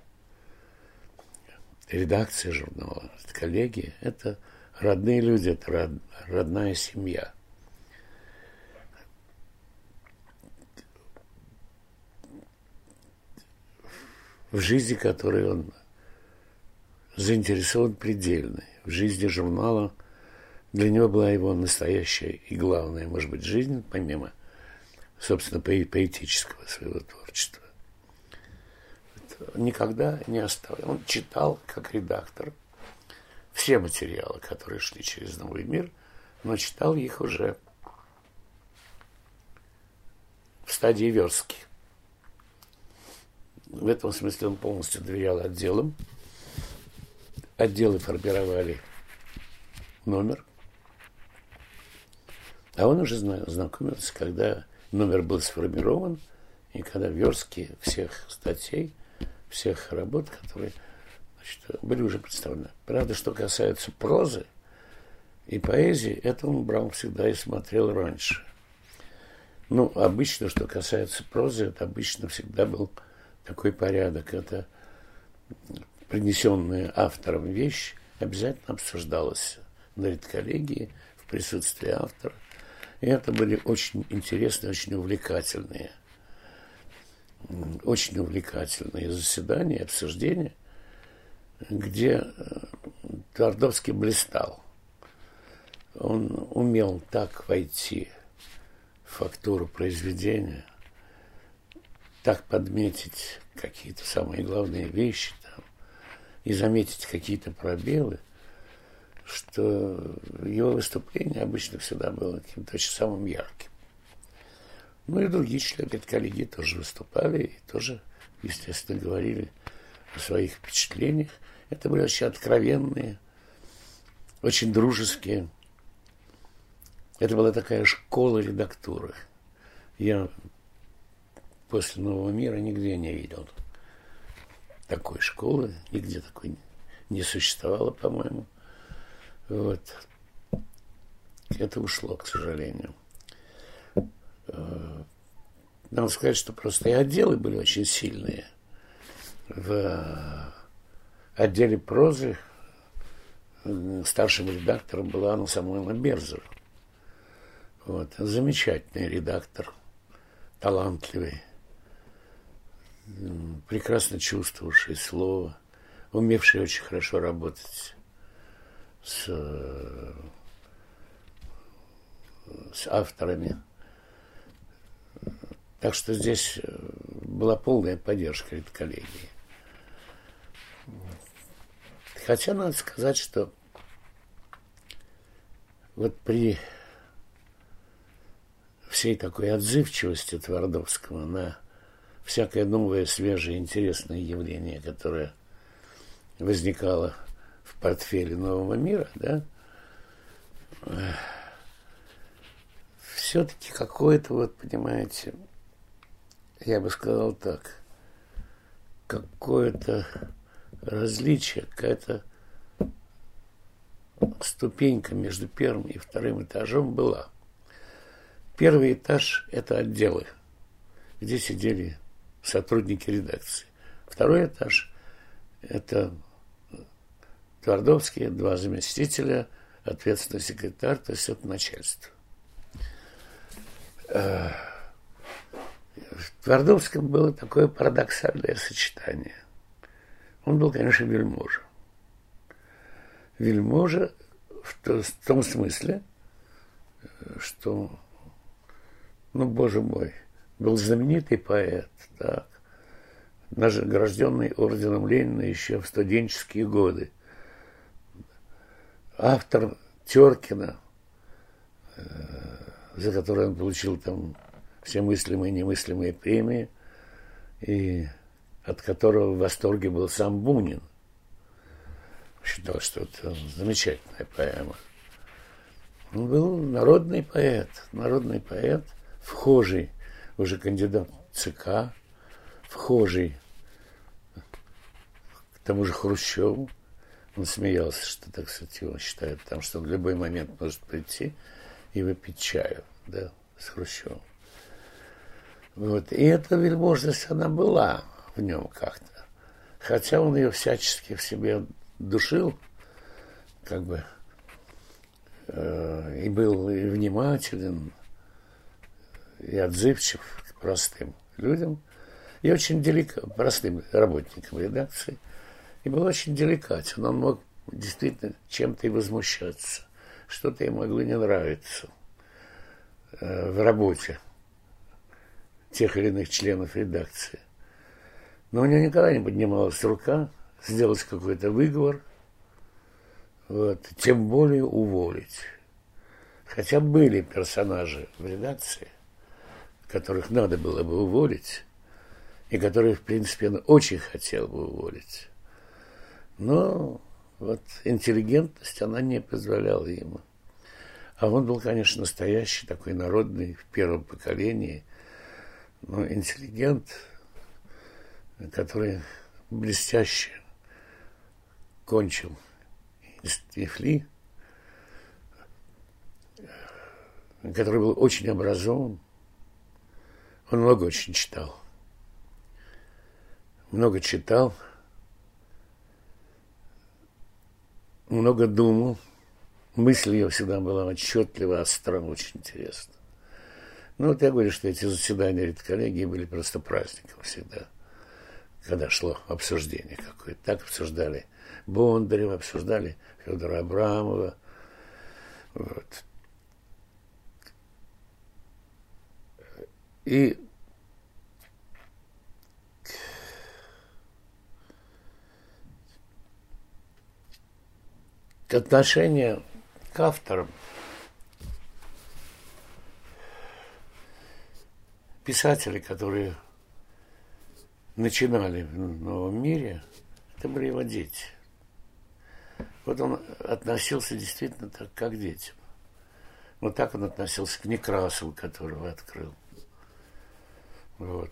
редакция журнала, коллеги, это родные люди, это род, родная семья. В жизни, которой он заинтересован предельно в жизни журнала. Для него была его настоящая и главная, может быть, жизнь, помимо, собственно, поэтического своего творчества. Никогда не оставлял. Он читал, как редактор, все материалы, которые шли через новый мир, но читал их уже в стадии верстки. В этом смысле он полностью доверял отделам, отделы формировали номер, а он уже знакомился, когда номер был сформирован, и когда верстки всех статей, всех работ, которые значит, были уже представлены. Правда, что касается прозы и поэзии, это он брал всегда и смотрел раньше. Ну, обычно, что касается прозы, это обычно всегда был такой порядок. Это принесенная автором вещь обязательно обсуждалась на редколлегии в присутствии автора. И это были очень интересные, очень увлекательные, очень увлекательные заседания, обсуждения, где э, Твардовский блистал. Он умел так войти в фактуру произведения, так подметить какие-то самые главные вещи там, и заметить какие-то пробелы, что его выступление обычно всегда было каким-то очень самым ярким. Ну и другие члены коллегии тоже выступали и тоже, естественно, говорили о своих впечатлениях. Это были очень откровенные, очень дружеские. Это была такая школа редактуры. Я после Нового мира нигде не видел такой школы, нигде такой не существовало, по-моему. Вот. Это ушло, к сожалению. Э, надо сказать, что просто и отделы были очень сильные. В отделе прозы старшим редактором была Анна Самойловна Берзер. Вот. Замечательный редактор, талантливый, прекрасно чувствовавший слово, умевший очень хорошо работать с, с авторами. Так что здесь э, была полная поддержка коллегии. Хотя надо сказать, что вот при всей такой отзывчивости Твардовского на всякое новое, свежее, интересное явление, которое возникало в портфеле нового мира, да, все-таки какое-то, вот, понимаете, я бы сказал так, какое-то различие, какая-то ступенька между первым и вторым этажом была. Первый этаж – это отделы, где сидели сотрудники редакции. Второй этаж – это Твардовские, два заместителя, ответственный секретарь, то есть это начальство. Э, в Твардовском было такое парадоксальное сочетание. Он был, конечно, вельможа. Вельможа в, то, в том смысле, что, ну, боже мой, был знаменитый поэт, так, награжденный орденом Ленина еще в студенческие годы. Автор Теркина, э, за который он получил там все мыслимые и немыслимые премии, и от которого в восторге был сам Бунин. Считал, что это замечательная поэма. Он был народный поэт, народный поэт, вхожий, уже кандидат ЦК, вхожий к тому же Хрущеву. Он смеялся, что, так сказать, его считают там, что в любой момент может прийти и выпить чаю, да, с Хрущевым. Вот. И эта вельможность, она была в нем как-то. Хотя он ее всячески в себе душил, как бы, э, и был и внимателен, и отзывчив к простым людям, и очень деликатен, простым работникам редакции, и был очень деликатен. Он мог действительно чем-то и возмущаться, что-то ему могло не нравиться э, в работе тех или иных членов редакции. Но у него никогда не поднималась рука сделать какой-то выговор, вот, тем более уволить. Хотя были персонажи в редакции, которых надо было бы уволить, и которые, в принципе, он очень хотел бы уволить. Но вот интеллигентность, она не позволяла ему. А он был, конечно, настоящий такой народный в первом поколении – но интеллигент, который блестяще кончил Ифли, который был очень образован, он много очень читал. Много читал, много думал. Мысль ее всегда была отчетлива, остра, очень интересна. Ну, вот я говорю, что эти заседания редколлегии были просто праздником всегда, когда шло обсуждение какое-то. Так обсуждали Бондарева, обсуждали Федора Абрамова. Вот. И отношение к авторам – Писатели, которые начинали в новом мире, это были его дети. Вот он относился действительно так, как к детям. Вот так он относился к Некрасову, которого открыл. Вот.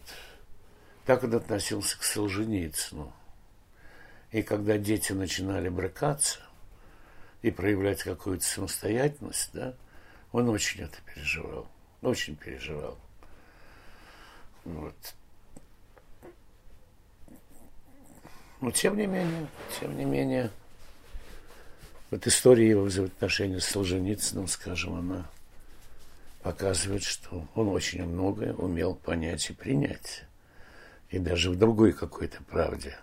Так он относился к Солженицыну. И когда дети начинали брыкаться и проявлять какую-то самостоятельность, да, он очень это переживал. Очень переживал. Вот. Но тем не менее, тем не менее, вот история его взаимоотношений с Солженицыным, скажем, она показывает, что он очень многое умел понять и принять. И даже в другой какой-то правде.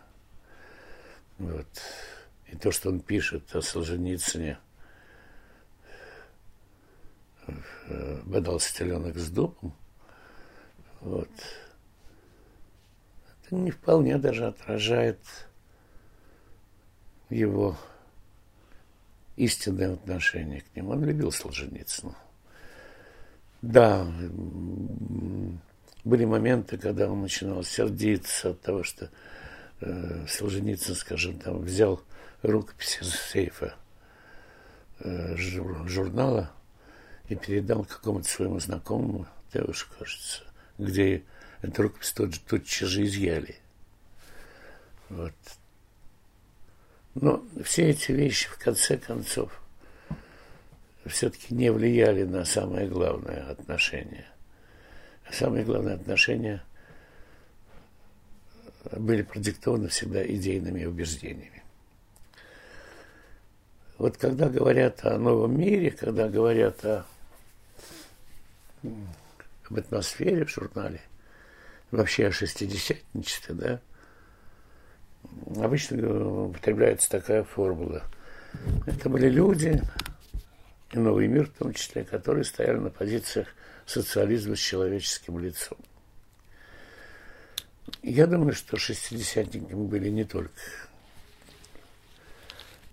Вот. И то, что он пишет о Солженицыне, бодался теленок с дубом, вот, это не вполне даже отражает его истинное отношение к нему. Он любил Солженицына. Да, были моменты, когда он начинал сердиться от того, что э, Солженицын, скажем, там взял рукопись из сейфа э, журнала и передал какому-то своему знакомому, девушке, кажется, где эту рукопись тут, тотчас же изъяли. Вот. Но все эти вещи, в конце концов, все-таки не влияли на самое главное отношение. Самое главное отношение были продиктованы всегда идейными убеждениями. Вот когда говорят о новом мире, когда говорят о, об атмосфере в журнале, вообще о шестидесятничестве, да, обычно употребляется такая формула. Это были люди, и новый мир в том числе, которые стояли на позициях социализма с человеческим лицом. Я думаю, что шестидесятниками были не только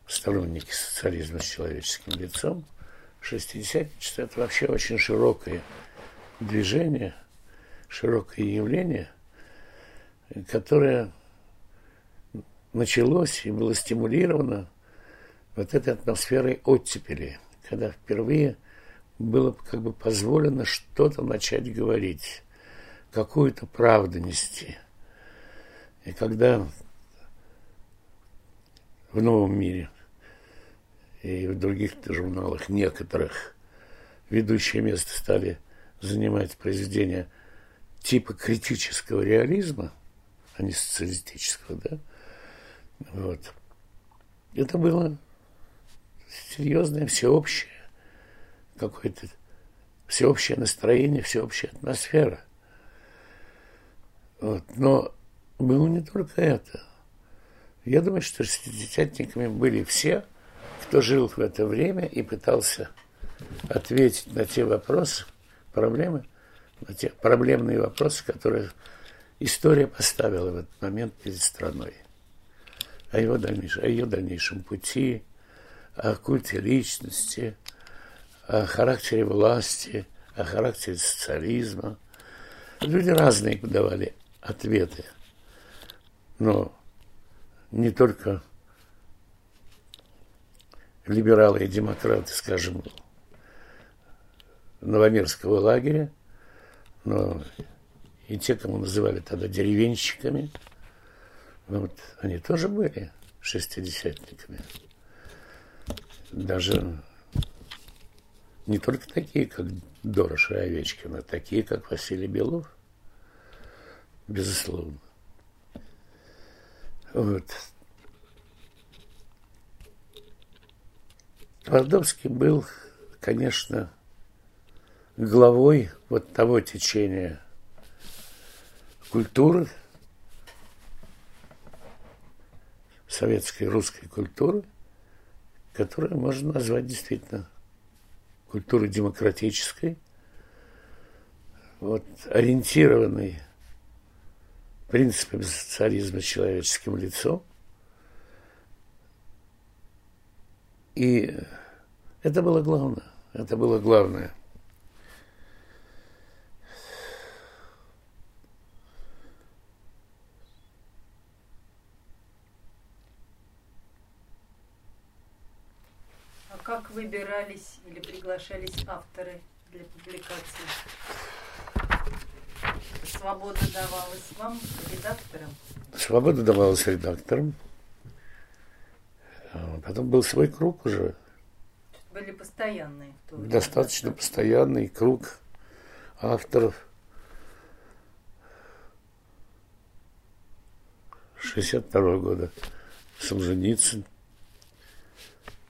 сторонники социализма с человеческим лицом. Шестидесятничество – это вообще очень широкое движение, широкое явление, которое началось и было стимулировано вот этой атмосферой оттепели, когда впервые было как бы позволено что-то начать говорить, какую-то правду нести. И когда в новом мире и в других журналах некоторых ведущее место стали занимать произведения типа критического реализма, а не социалистического, да, вот. Это было серьезное, всеобщее, какое-то всеобщее настроение, всеобщая атмосфера. Вот. Но было не только это. Я думаю, что шестидесятниками были все, кто жил в это время и пытался ответить на те вопросы, проблемы, на те проблемные вопросы, которые история поставила в этот момент перед страной о, его дальнейшем, о ее дальнейшем пути, о культе личности, о характере власти, о характере социализма. Люди разные давали ответы, но не только либералы и демократы, скажем, Новомирского лагеря, но и те, кому называли тогда деревенщиками – ну, вот они тоже были шестидесятниками. Даже не только такие, как Дорош и Овечкин, а такие, как Василий Белов. Безусловно. Вот. Твардовский был, конечно, главой вот того течения культуры, советской русской культуры, которую можно назвать действительно культурой демократической, вот, ориентированной принципами социализма человеческим лицом. И это было главное. Это было главное. А как выбирались или приглашались авторы для публикации? Свобода давалась вам, редакторам? Свобода давалась редакторам. А потом был свой круг уже. Были постоянные. в то время, Достаточно постоянный круг авторов. 62 года. Солженицын,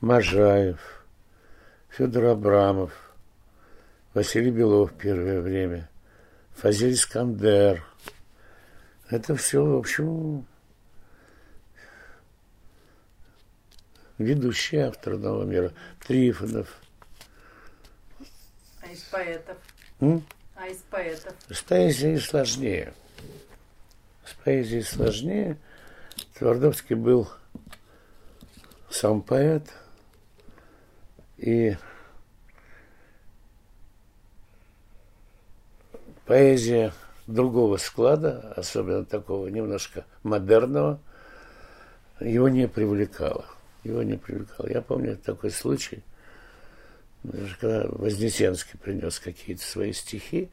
Можаев, Федор Абрамов, Василий Белов первое время, Фазиль Искандер. Это все, в общем, ведущий автор нового мира. Трифонов. А из поэтов? М? А из поэтов? С поэзией сложнее. С поэзией сложнее. Твардовский был сам поэт. И поэзия другого склада, особенно такого немножко модерного, его не привлекала. Его не привлекало. Я помню такой случай, даже когда Вознесенский принес какие-то свои стихи,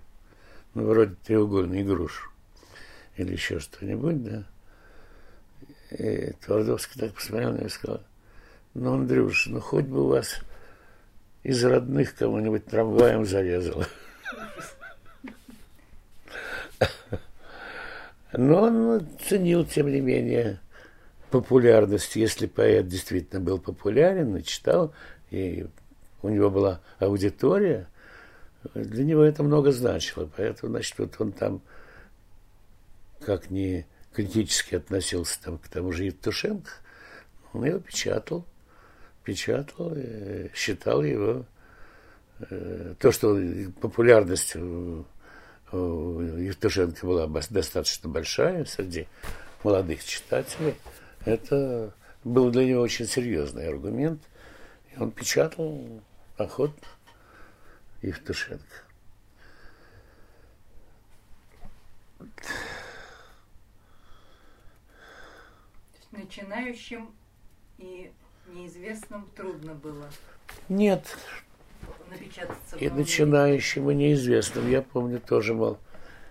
ну, вроде треугольный груш или еще что-нибудь, да. И Твардовский так посмотрел на меня и сказал, ну, Андрюш, ну, хоть бы у вас из родных кого-нибудь трамваем зарезало. Но он ценил, тем не менее, популярность, если поэт действительно был популярен и читал, и у него была аудитория, для него это много значило. Поэтому, значит, вот он там как не критически относился там, к тому же Евтушенко, он его печатал, печатал, и считал его э, то, что популярность Евтушенко была достаточно большая среди молодых читателей, это был для него очень серьезный аргумент. И он печатал охотно Евтушенко. Начинающим и неизвестным трудно было Нет, напечататься. и и неизвестным. Я помню, тоже был,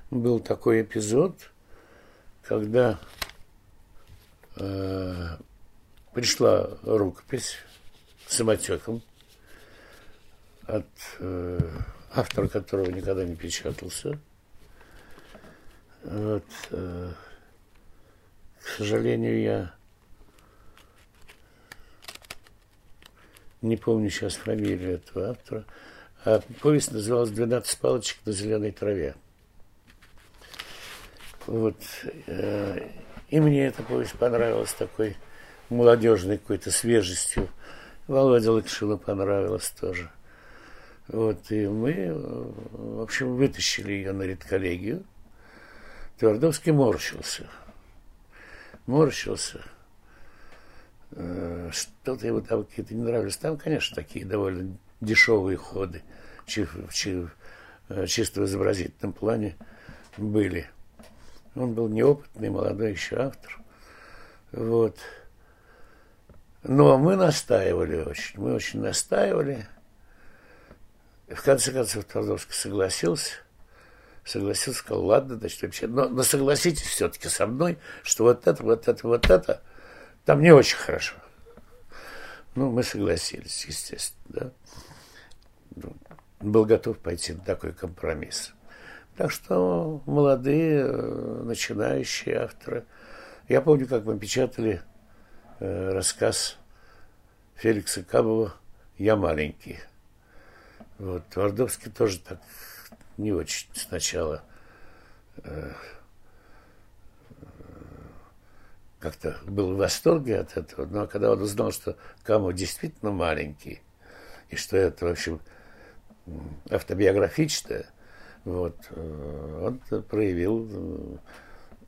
был такой эпизод, когда э, пришла рукопись самотеком от э, автора, которого никогда не печатался. Вот, э, к сожалению, я не помню сейчас фамилию этого автора. А повесть называлась «12 палочек на зеленой траве». Вот. э, И мне эта повесть понравилась такой молодежной какой-то свежестью. Володе Лакшину понравилось тоже. Вот, и мы, в общем, вытащили ее на редколлегию. Твардовский морщился. Морщился. Э, Что-то ему там какие-то не нравились. Там, конечно, такие довольно дешевые ходы чи- чи- э, чисто в изобразительном плане были. Он был неопытный, молодой еще автор. Вот. Но мы настаивали очень, мы очень настаивали. В конце концов Твардовский согласился. Согласился, сказал, ладно, значит, вообще, но, но согласитесь все-таки со мной, что вот это, вот это, вот это, там не очень хорошо. Ну, мы согласились, естественно, да. Ну, Был готов пойти на такой компромисс. Так что молодые, э, начинающие авторы. Я помню, как мы печатали э, рассказ Феликса Кабова «Я маленький». Вот, Твардовский тоже так не очень сначала э, как-то был в восторге от этого, но когда он узнал, что Камов действительно маленький, и что это, в общем, автобиографичное, вот, э, он проявил э,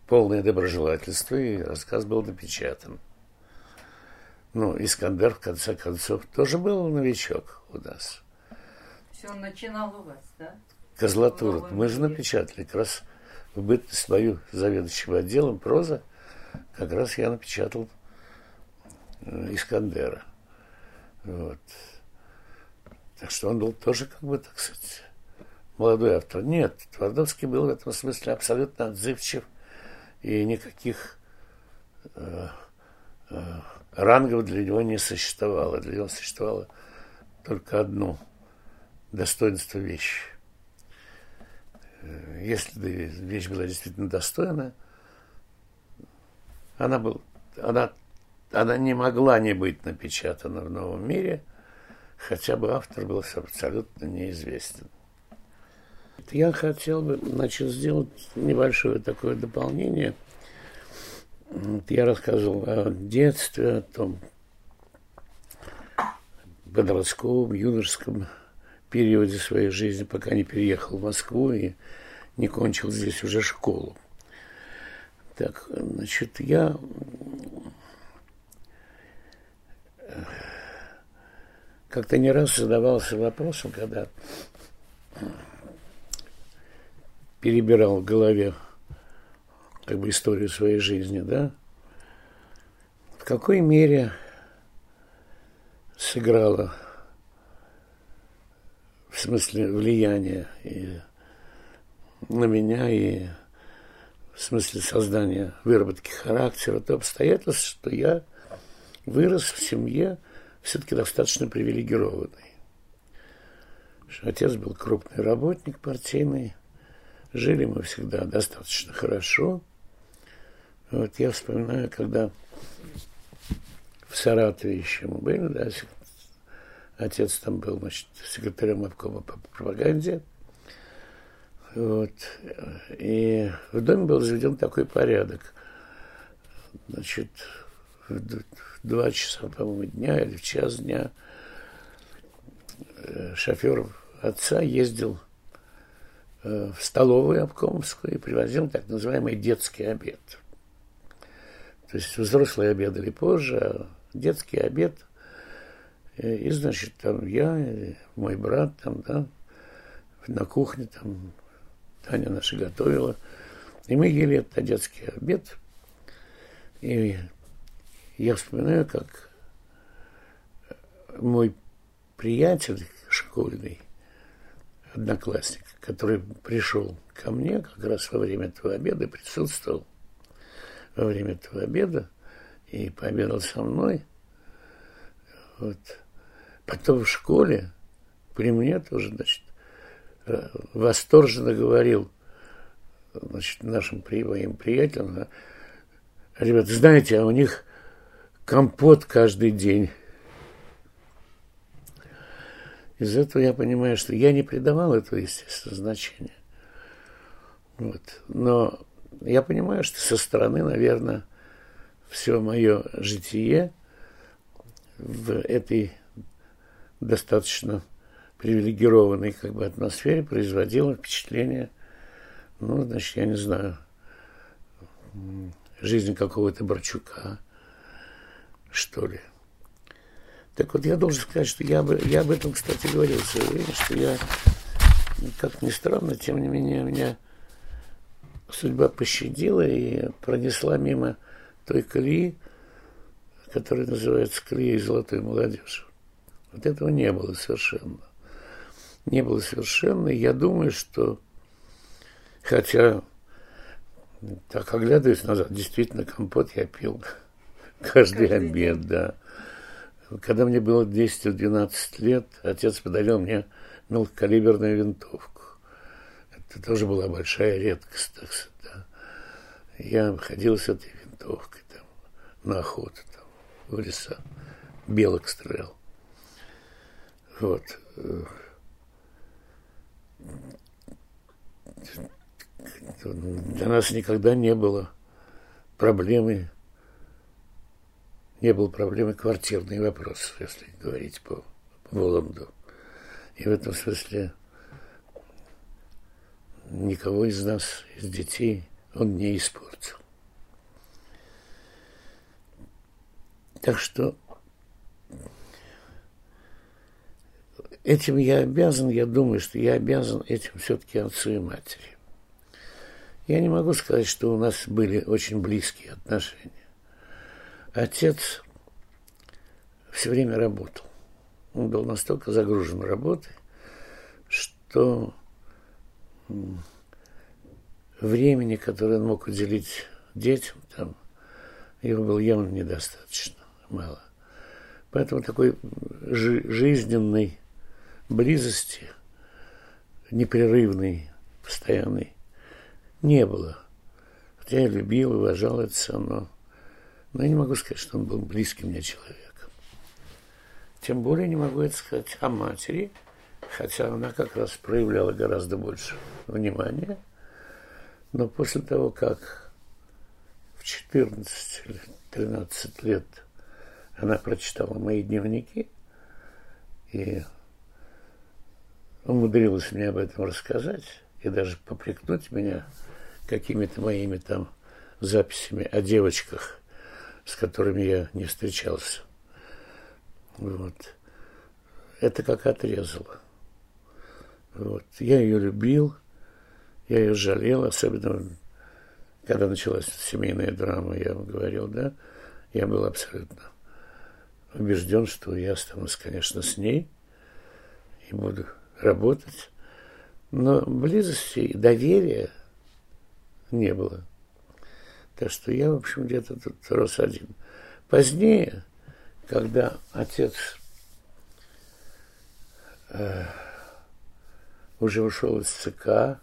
полное доброжелательство, и рассказ был напечатан. Ну, Искандер, в конце концов, тоже был новичок у нас. Все он начинал у вас, да? Козлатура. Мы же напечатали как раз в бытность свою заведующим отделом проза, как раз я напечатал э, Искандера. Вот. Так что он был тоже, как бы, так сказать, молодой автор. Нет, Твардовский был в этом смысле абсолютно отзывчив и никаких э, э, рангов для него не существовало. Для него существовало только одно достоинство вещи. Э, если вещь была действительно достойна, она, был, она, она не могла не быть напечатана в новом мире, хотя бы автор был абсолютно неизвестен. Я хотел бы значит, сделать небольшое такое дополнение. Я рассказывал о детстве, о том подростковом, юношеском периоде своей жизни, пока не переехал в Москву и не кончил здесь уже школу. Так, значит, я как-то не раз задавался вопросом, когда перебирал в голове как бы историю своей жизни, да, в какой мере сыграла в смысле влияния и на меня, и в смысле создания, выработки характера, то обстоятельство, что я вырос в семье все-таки достаточно привилегированной. Отец был крупный работник партийный, Жили мы всегда достаточно хорошо. Вот я вспоминаю, когда в Саратове еще мы были, да, отец там был, значит, секретарем обкома по пропаганде. Вот. И в доме был заведен такой порядок. Значит, в два часа, по-моему, дня или в час дня э, шофер отца ездил Э, в столовую обкомовскую и привозил так называемый детский обед. То есть взрослые обедали позже, а детский обед. Э, и, значит, там я, мой брат, там, да, на кухне, там, Таня наша готовила. И мы ели этот детский обед. И я вспоминаю, как мой приятель школьный, одноклассник, который пришел ко мне как раз во время этого обеда, присутствовал во время этого обеда и пообедал со мной. Вот. Потом в школе при мне тоже, значит, восторженно говорил значит, нашим моим приятелям, ребята, знаете, а у них компот каждый день. Из этого я понимаю, что я не придавал этого, естественно, значения. Вот. Но я понимаю, что со стороны, наверное, все мое житие в этой достаточно привилегированной как бы атмосфере производило впечатление, ну, значит, я не знаю, жизни какого-то Борчука, что ли. Так вот, я должен сказать, что я, бы, я об этом, кстати, говорил в свое время, что я, как ни странно, тем не менее, меня судьба пощадила и пронесла мимо той колеи, которая называется колеей золотой молодежи. Вот этого не было совершенно. Не было совершенно. Я думаю, что, хотя, так оглядываясь назад, действительно, компот я пил <laughs> каждый, каждый обед, день. да. Когда мне было 10-12 лет, отец подарил мне мелкокалиберную винтовку. Это тоже была большая редкость, так сказать. Да. Я ходил с этой винтовкой там, на охоту там, в леса. Белок стрелял. Вот. Для нас никогда не было проблемы не было проблемы квартирный вопрос, если говорить по Воланду. И в этом смысле никого из нас, из детей, он не испортил. Так что этим я обязан, я думаю, что я обязан этим все-таки отцу и матери. Я не могу сказать, что у нас были очень близкие отношения. Отец все время работал. Он был настолько загружен работой, что времени, которое он мог уделить детям, там, его было явно недостаточно, мало. Поэтому такой жи- жизненной близости, непрерывной, постоянной, не было. Хотя я любил, уважал отца, но, но я не могу сказать, что он был близким мне человеком. Тем более не могу это сказать о матери, хотя она как раз проявляла гораздо больше внимания. Но после того, как в 14 или 13 лет она прочитала мои дневники и умудрилась мне об этом рассказать и даже попрекнуть меня какими-то моими там записями о девочках, с которыми я не встречался. Вот. Это как отрезало. Вот. Я ее любил, я ее жалел, особенно когда началась семейная драма, я вам говорил, да, я был абсолютно убежден, что я останусь, конечно, с ней и буду работать. Но близости и доверия не было. Так что я, в общем, где-то тут рос один. Позднее, когда отец э, уже ушел из ЦК,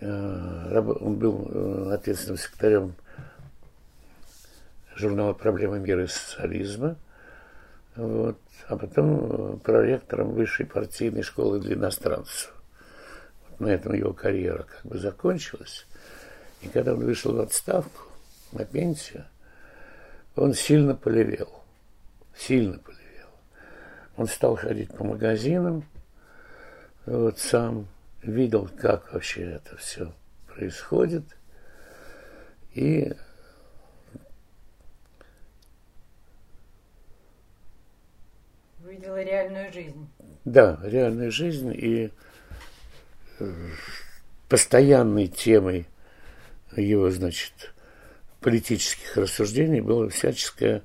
э, он был э, ответственным секретарем журнала «Проблемы мира и социализма», вот, а потом э, проректором высшей партийной школы для иностранцев. Вот на этом его карьера как бы закончилась. И когда он вышел в отставку, на пенсию, он сильно полевел. Сильно полевел. Он стал ходить по магазинам, вот сам видел, как вообще это все происходит. И Видела реальную жизнь. Да, реальную жизнь и э, постоянной темой его, значит, политических рассуждений было всяческое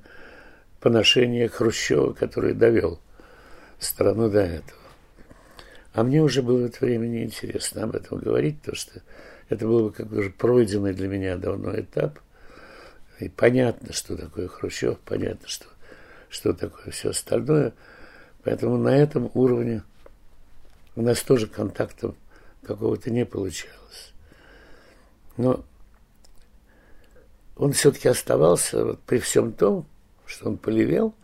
поношение Хрущева, который довел страну до этого. А мне уже было в это время неинтересно об этом говорить, потому что это был бы как уже пройденный для меня давно этап. И понятно, что такое Хрущев, понятно, что, что такое все остальное. Поэтому на этом уровне у нас тоже контакта какого-то не получалось. Но он все-таки оставался вот, при всем том, что он полевел,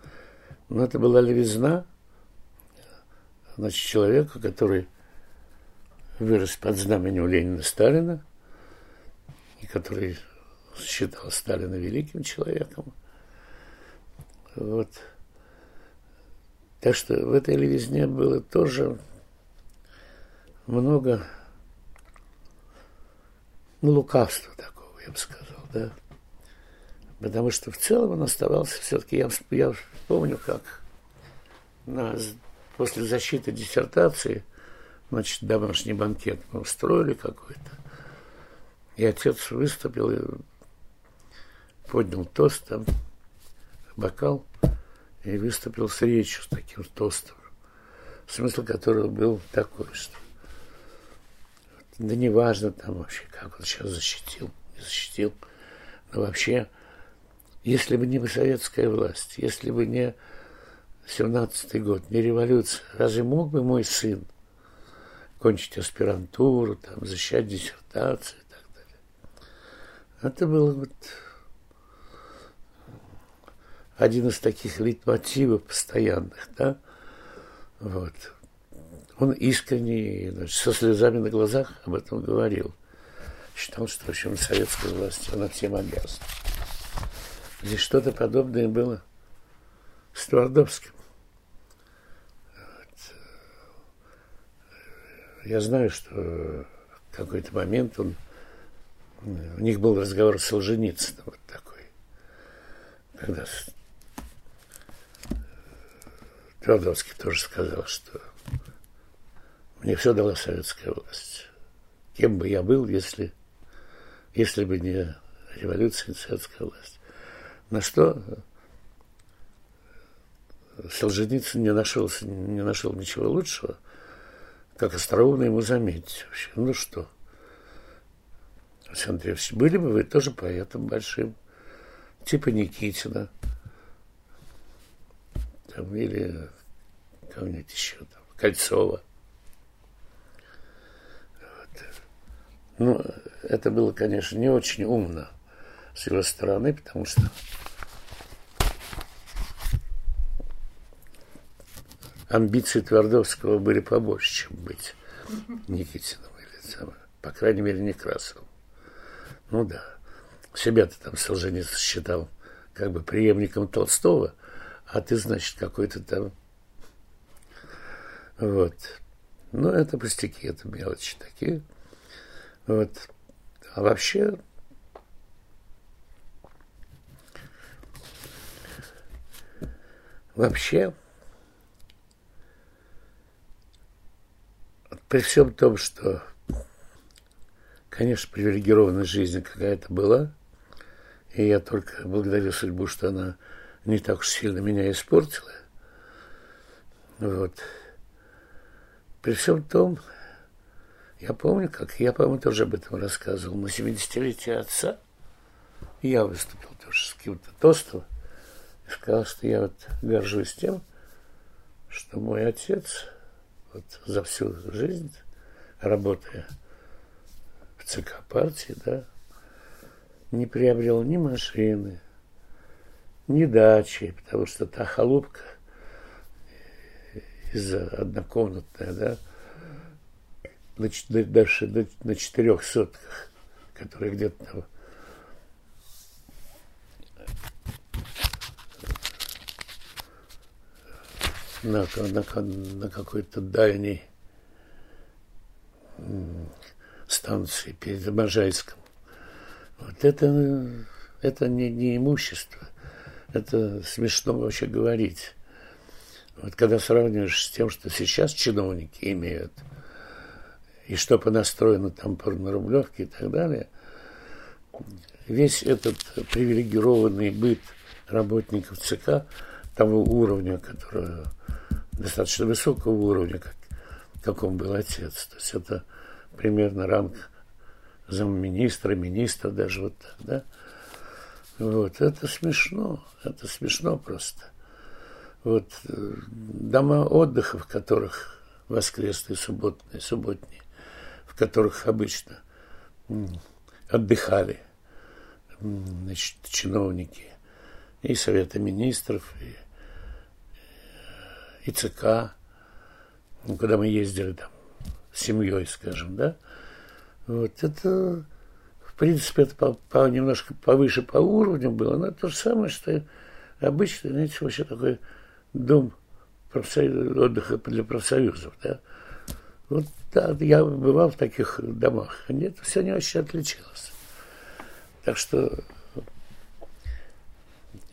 но это была левизна, значит, человека, который вырос под знаменем Ленина Сталина, и который считал Сталина великим человеком. Вот. Так что в этой левизне было тоже много ну, лукавства такого, я бы сказал, да. Потому что в целом он оставался все-таки, я, я помню, как на после защиты диссертации, значит, домашний банкет мы устроили какой-то. И отец выступил и поднял тост, там, бокал, и выступил с речью, с таким тостом, смысл которого был такой, что да неважно там вообще, как он сейчас защитил, не защитил, но вообще, если бы не советская власть, если бы не 17-й год, не революция. Разве мог бы мой сын кончить аспирантуру, там, защищать диссертацию и так далее? Это было вот один из таких лейтмотивов постоянных, да, вот. Он искренне, значит, со слезами на глазах об этом говорил. Считал, что, в общем, советская власть, она всем обязана. Здесь что-то подобное было с Твардовским. Я знаю, что в какой-то момент он, у них был разговор с Солженицыным вот такой, когда Твардовский тоже сказал, что мне все дала советская власть. Кем бы я был, если, если бы не революция, не советская власть. На что Солженицын не нашел, не нашел ничего лучшего, как остроумно ему заметить вообще. Ну что, Александр Андреевич, были бы вы тоже поэтом большим, типа Никитина, там, или кого-нибудь еще, там, Кольцова. Вот. Ну, это было, конечно, не очень умно с его стороны, потому что амбиции Твардовского были побольше, чем быть Никитиным или там, по крайней мере, Некрасовым. Ну да, себя-то там Солженицын считал как бы преемником Толстого, а ты, значит, какой-то там... Вот. Ну, это пустяки, это мелочи такие. Вот. А вообще, вообще, при всем том, что, конечно, привилегированная жизнь какая-то была, и я только благодарю судьбу, что она не так уж сильно меня испортила. Вот. При всем том, я помню, как я, по-моему, тоже об этом рассказывал, на 70-летие отца я выступил тоже с каким-то тостом и сказал, что я вот горжусь тем, что мой отец – вот за всю жизнь, работая в ЦК партии, да, не приобрел ни машины, ни дачи, потому что та холопка из-за однокомнатная, да, на, даже на, на четырех сотках, которые где-то на, на, на какой-то дальней станции перед Можайском. Вот это, это не, не имущество. Это смешно вообще говорить. Вот когда сравниваешь с тем, что сейчас чиновники имеют, и что понастроено там на Рублевке и так далее, весь этот привилегированный быт работников ЦК того уровня, который достаточно высокого уровня, как, каком был отец. То есть это примерно ранг замминистра, министра даже вот так, да. Вот, это смешно, это смешно просто. Вот э, дома отдыха, в которых воскресные, субботные, субботние, в которых обычно отдыхали значит, чиновники и Совета Министров, и и ЦК, ну, когда мы ездили там с семьей, скажем, да, вот это, принципе, это по, по, немножко повыше по уровню было, но то же самое, что обычно, знаете, вообще такой дом профсоюз, отдыха для профсоюзов, да. Вот да, я бывал в таких домах, нет, все не очень отличалось. Так что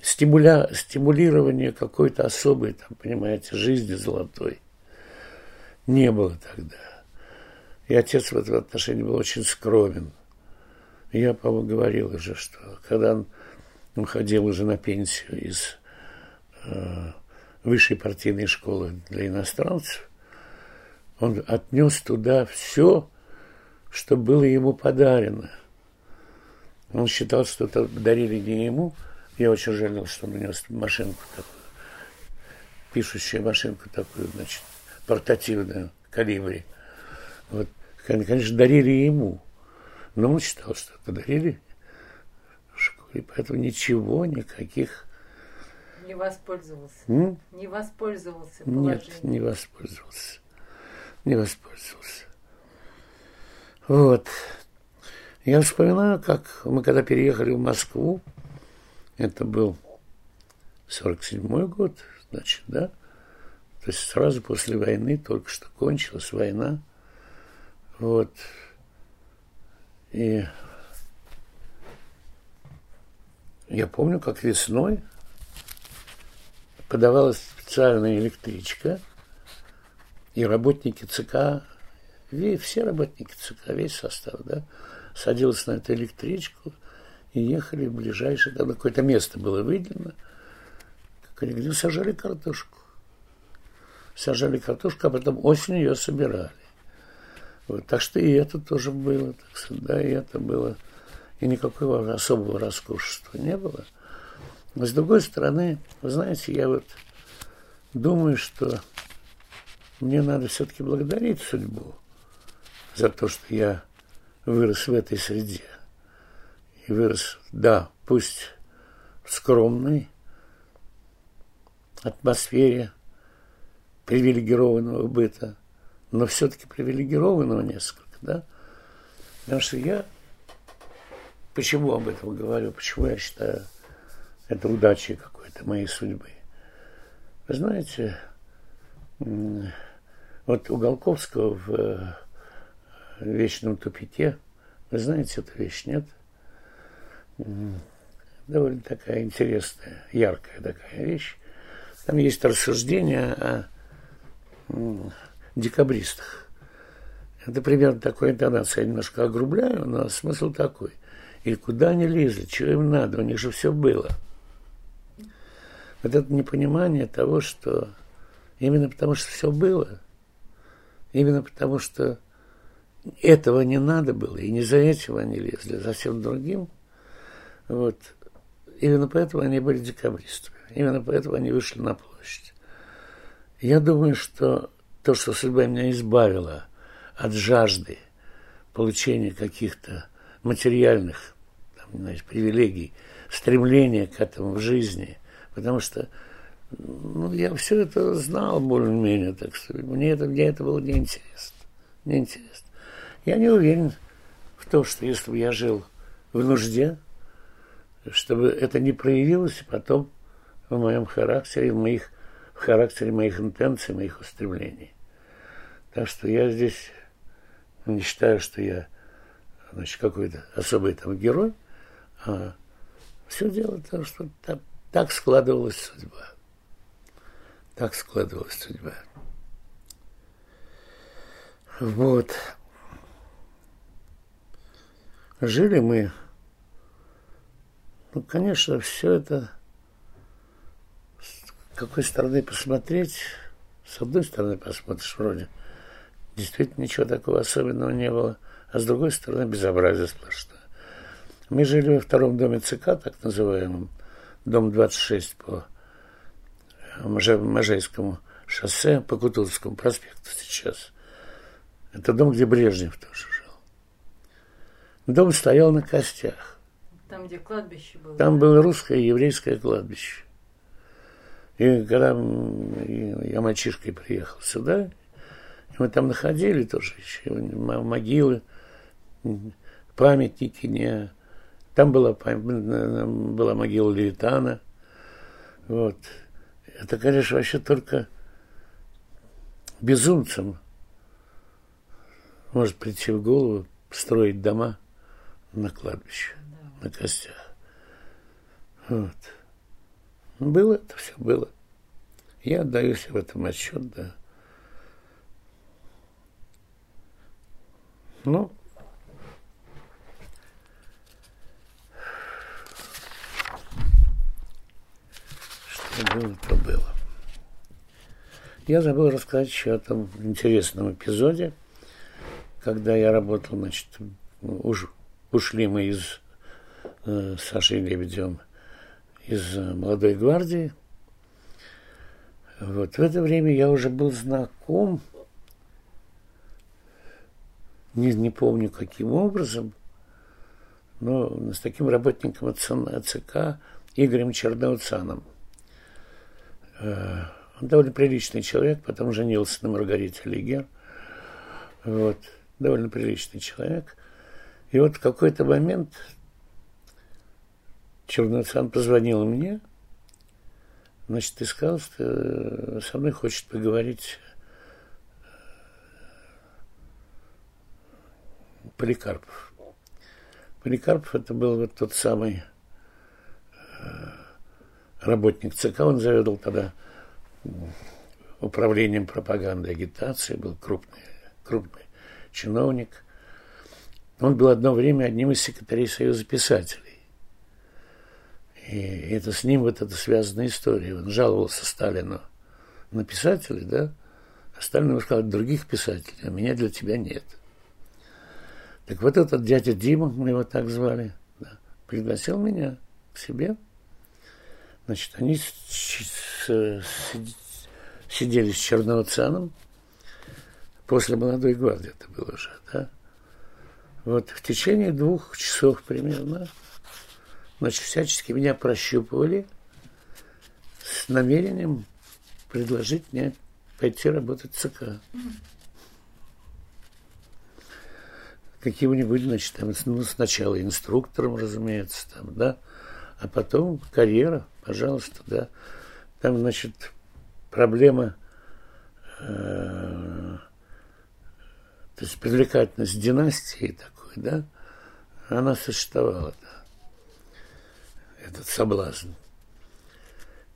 стимуля, стимулирование какой-то особой, там, понимаете, жизни золотой не было тогда. И отец в этом отношении был очень скромен. Я, по-моему, говорил уже, что когда он уходил уже на пенсию из э, высшей партийной школы для иностранцев, он отнес туда все, что было ему подарено. Он считал, что это дарили не ему, я очень жалел, что он унес машинку такую, пишущую машинку такую, значит, портативную, калибри. Вот, конечно, дарили ему. Но он считал, что это дарили в школе. Поэтому ничего, никаких... Не воспользовался. М? Не воспользовался положением. Нет, не воспользовался. Не воспользовался. Вот. Я вспоминаю, как мы когда переехали в Москву, это был 47 год, значит, да? То есть сразу после войны, только что кончилась война. Вот. И я помню, как весной подавалась специальная электричка, и работники ЦК, все работники ЦК, весь состав, да, садился на эту электричку и ехали в ближайшее, там какое-то место было выделено, как они говорили, сажали картошку. Сажали картошку, а потом осенью ее собирали. Вот, так что и это тоже было, так сказать, да, и это было. И никакого особого роскошества не было. Но с другой стороны, вы знаете, я вот думаю, что мне надо все-таки благодарить судьбу за то, что я вырос в этой среде. И вырос, да, пусть в скромной атмосфере привилегированного быта, но все-таки привилегированного несколько, да? Потому что я, почему об этом говорю, почему я считаю это удачей какой-то моей судьбы. Вы знаете, вот у Голковского в э, вечном тупике, вы знаете эту вещь, нет? Довольно такая интересная, яркая такая вещь. Там есть рассуждение о декабристах. Это примерно такой интонация. Я немножко огрубляю, но смысл такой. И куда они лезли, что им надо, у них же все было. Вот это непонимание того, что именно потому, что все было, именно потому, что этого не надо было, и не за этим они лезли, за всем другим. Вот. Именно поэтому они были декабристами. Именно поэтому они вышли на площадь. Я думаю, что то, что судьба меня избавила от жажды получения каких-то материальных там, знаешь, привилегий, стремления к этому в жизни, потому что ну, я все это знал более-менее, так что мне это, мне это было неинтересно. Неинтересно. Я не уверен в том, что если бы я жил в нужде, чтобы это не проявилось потом в моем характере, в моих в характере моих интенций, моих устремлений. Так что я здесь не считаю, что я значит, какой-то особый там герой, а все дело в том, что так, так складывалась судьба. Так складывалась судьба. Вот. Жили мы. Ну, конечно, все это какой стороны посмотреть, с одной стороны посмотришь, вроде действительно ничего такого особенного не было, а с другой стороны безобразие сплошное. Мы жили во втором доме ЦК, так называемом, дом 26 по Можайскому шоссе, по Кутузовскому проспекту сейчас. Это дом, где Брежнев тоже жил. Дом стоял на костях. Там, где кладбище было? Там было русское и еврейское кладбище. И когда я мальчишкой приехал сюда, мы там находили тоже еще могилы, памятники не... Там была, была могила Левитана. Вот. Это, конечно, вообще только безумцам может прийти в голову строить дома на кладбище, да. на костях. Вот. Было это все, было. Я отдаю себе в этом отчет, да. Ну, что было, то было. Я забыл рассказать еще о том интересном эпизоде, когда я работал, значит, уж, ушли мы из э, Сашей Лебедевым из молодой гвардии. Вот. В это время я уже был знаком, не, не помню каким образом, но с таким работником ЦК Игорем Черноуцаном. Э, он довольно приличный человек, потом женился на Маргарите Лигер. Вот. Довольно приличный человек. И вот в какой-то момент Черноцан позвонил мне, значит, и сказал, что э, со мной хочет поговорить Поликарпов. Поликарпов это был вот тот самый э, работник ЦК, он заведовал тогда управлением пропаганды и агитации, был крупный, крупный чиновник. Он был одно время одним из секретарей Союза писателей. И это с ним вот эта связанная история. Он жаловался Сталину на писателей, да, а Сталин ему сказал, других писателей, а меня для тебя нет. Так вот этот дядя Дима, мы его так звали, да, пригласил меня к себе. Значит, они сидели с Чернооцеаном, после молодой гвардии это было уже, да. Вот в течение двух часов примерно, значит, всячески меня прощупывали с намерением предложить мне пойти работать в ЦК. Каким-нибудь, значит, там, ну, сначала инструктором, разумеется, там, да, а потом карьера, пожалуйста, да. Там, значит, проблема, э, то есть привлекательность династии такой, да, она существовала, да, этот соблазн.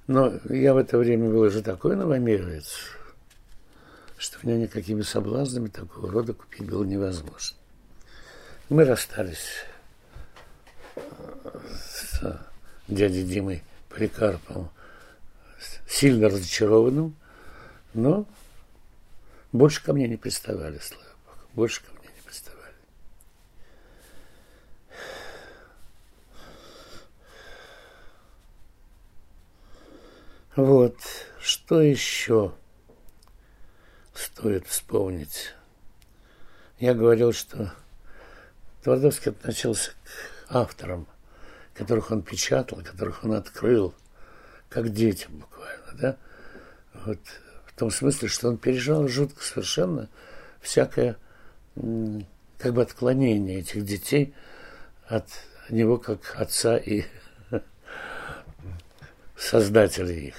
Но я в это время был уже такой новомировец, что меня никакими соблазнами такого рода купить было невозможно. Мы расстались с дядей Димой Поликарповым, сильно разочарованным, но больше ко мне не приставали, слава Богу, больше ко мне не приставали. Вот, что еще стоит вспомнить? Я говорил, что Твардовский относился к авторам, которых он печатал, которых он открыл, как детям буквально, да? Вот в том смысле, что он переживал жутко совершенно всякое как бы отклонение этих детей от него как отца и <laughs> создателя их.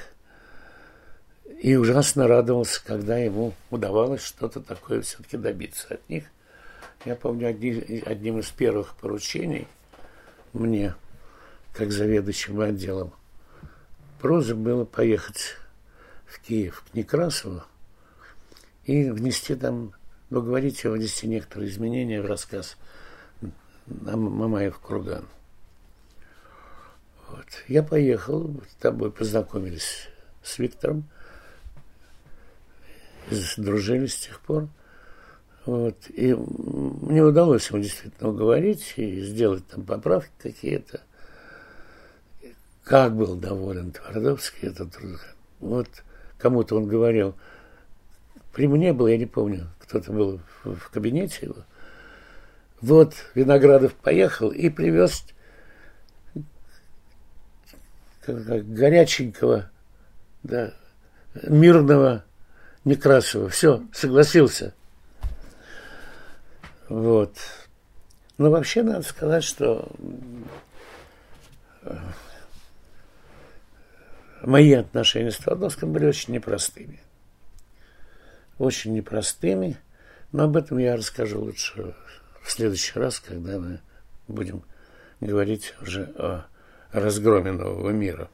И ужасно радовался, когда ему удавалось что-то такое все-таки добиться от них. Я помню, одни, одним из первых поручений мне, как заведующему отделом прозы, было поехать в Киев к Некрасову и внести там, ну, говорите, внести некоторые изменения в рассказ Мамаев Курган. Вот. Я поехал, с тобой познакомились с Виктором, дружили с тех пор. Вот. И мне удалось его действительно уговорить и сделать там поправки какие-то. Как был доволен Твардовский этот Вот кому-то он говорил, при мне был, я не помню, кто-то был в, кабинете его. Вот Виноградов поехал и привез горяченького, да, мирного Некрасова. Все, согласился. Вот. Но вообще надо сказать, что э, мои отношения с Твардовским были очень непростыми. Очень непростыми. Но об этом я расскажу лучше в следующий раз, когда мы будем говорить уже о разгроме нового мира.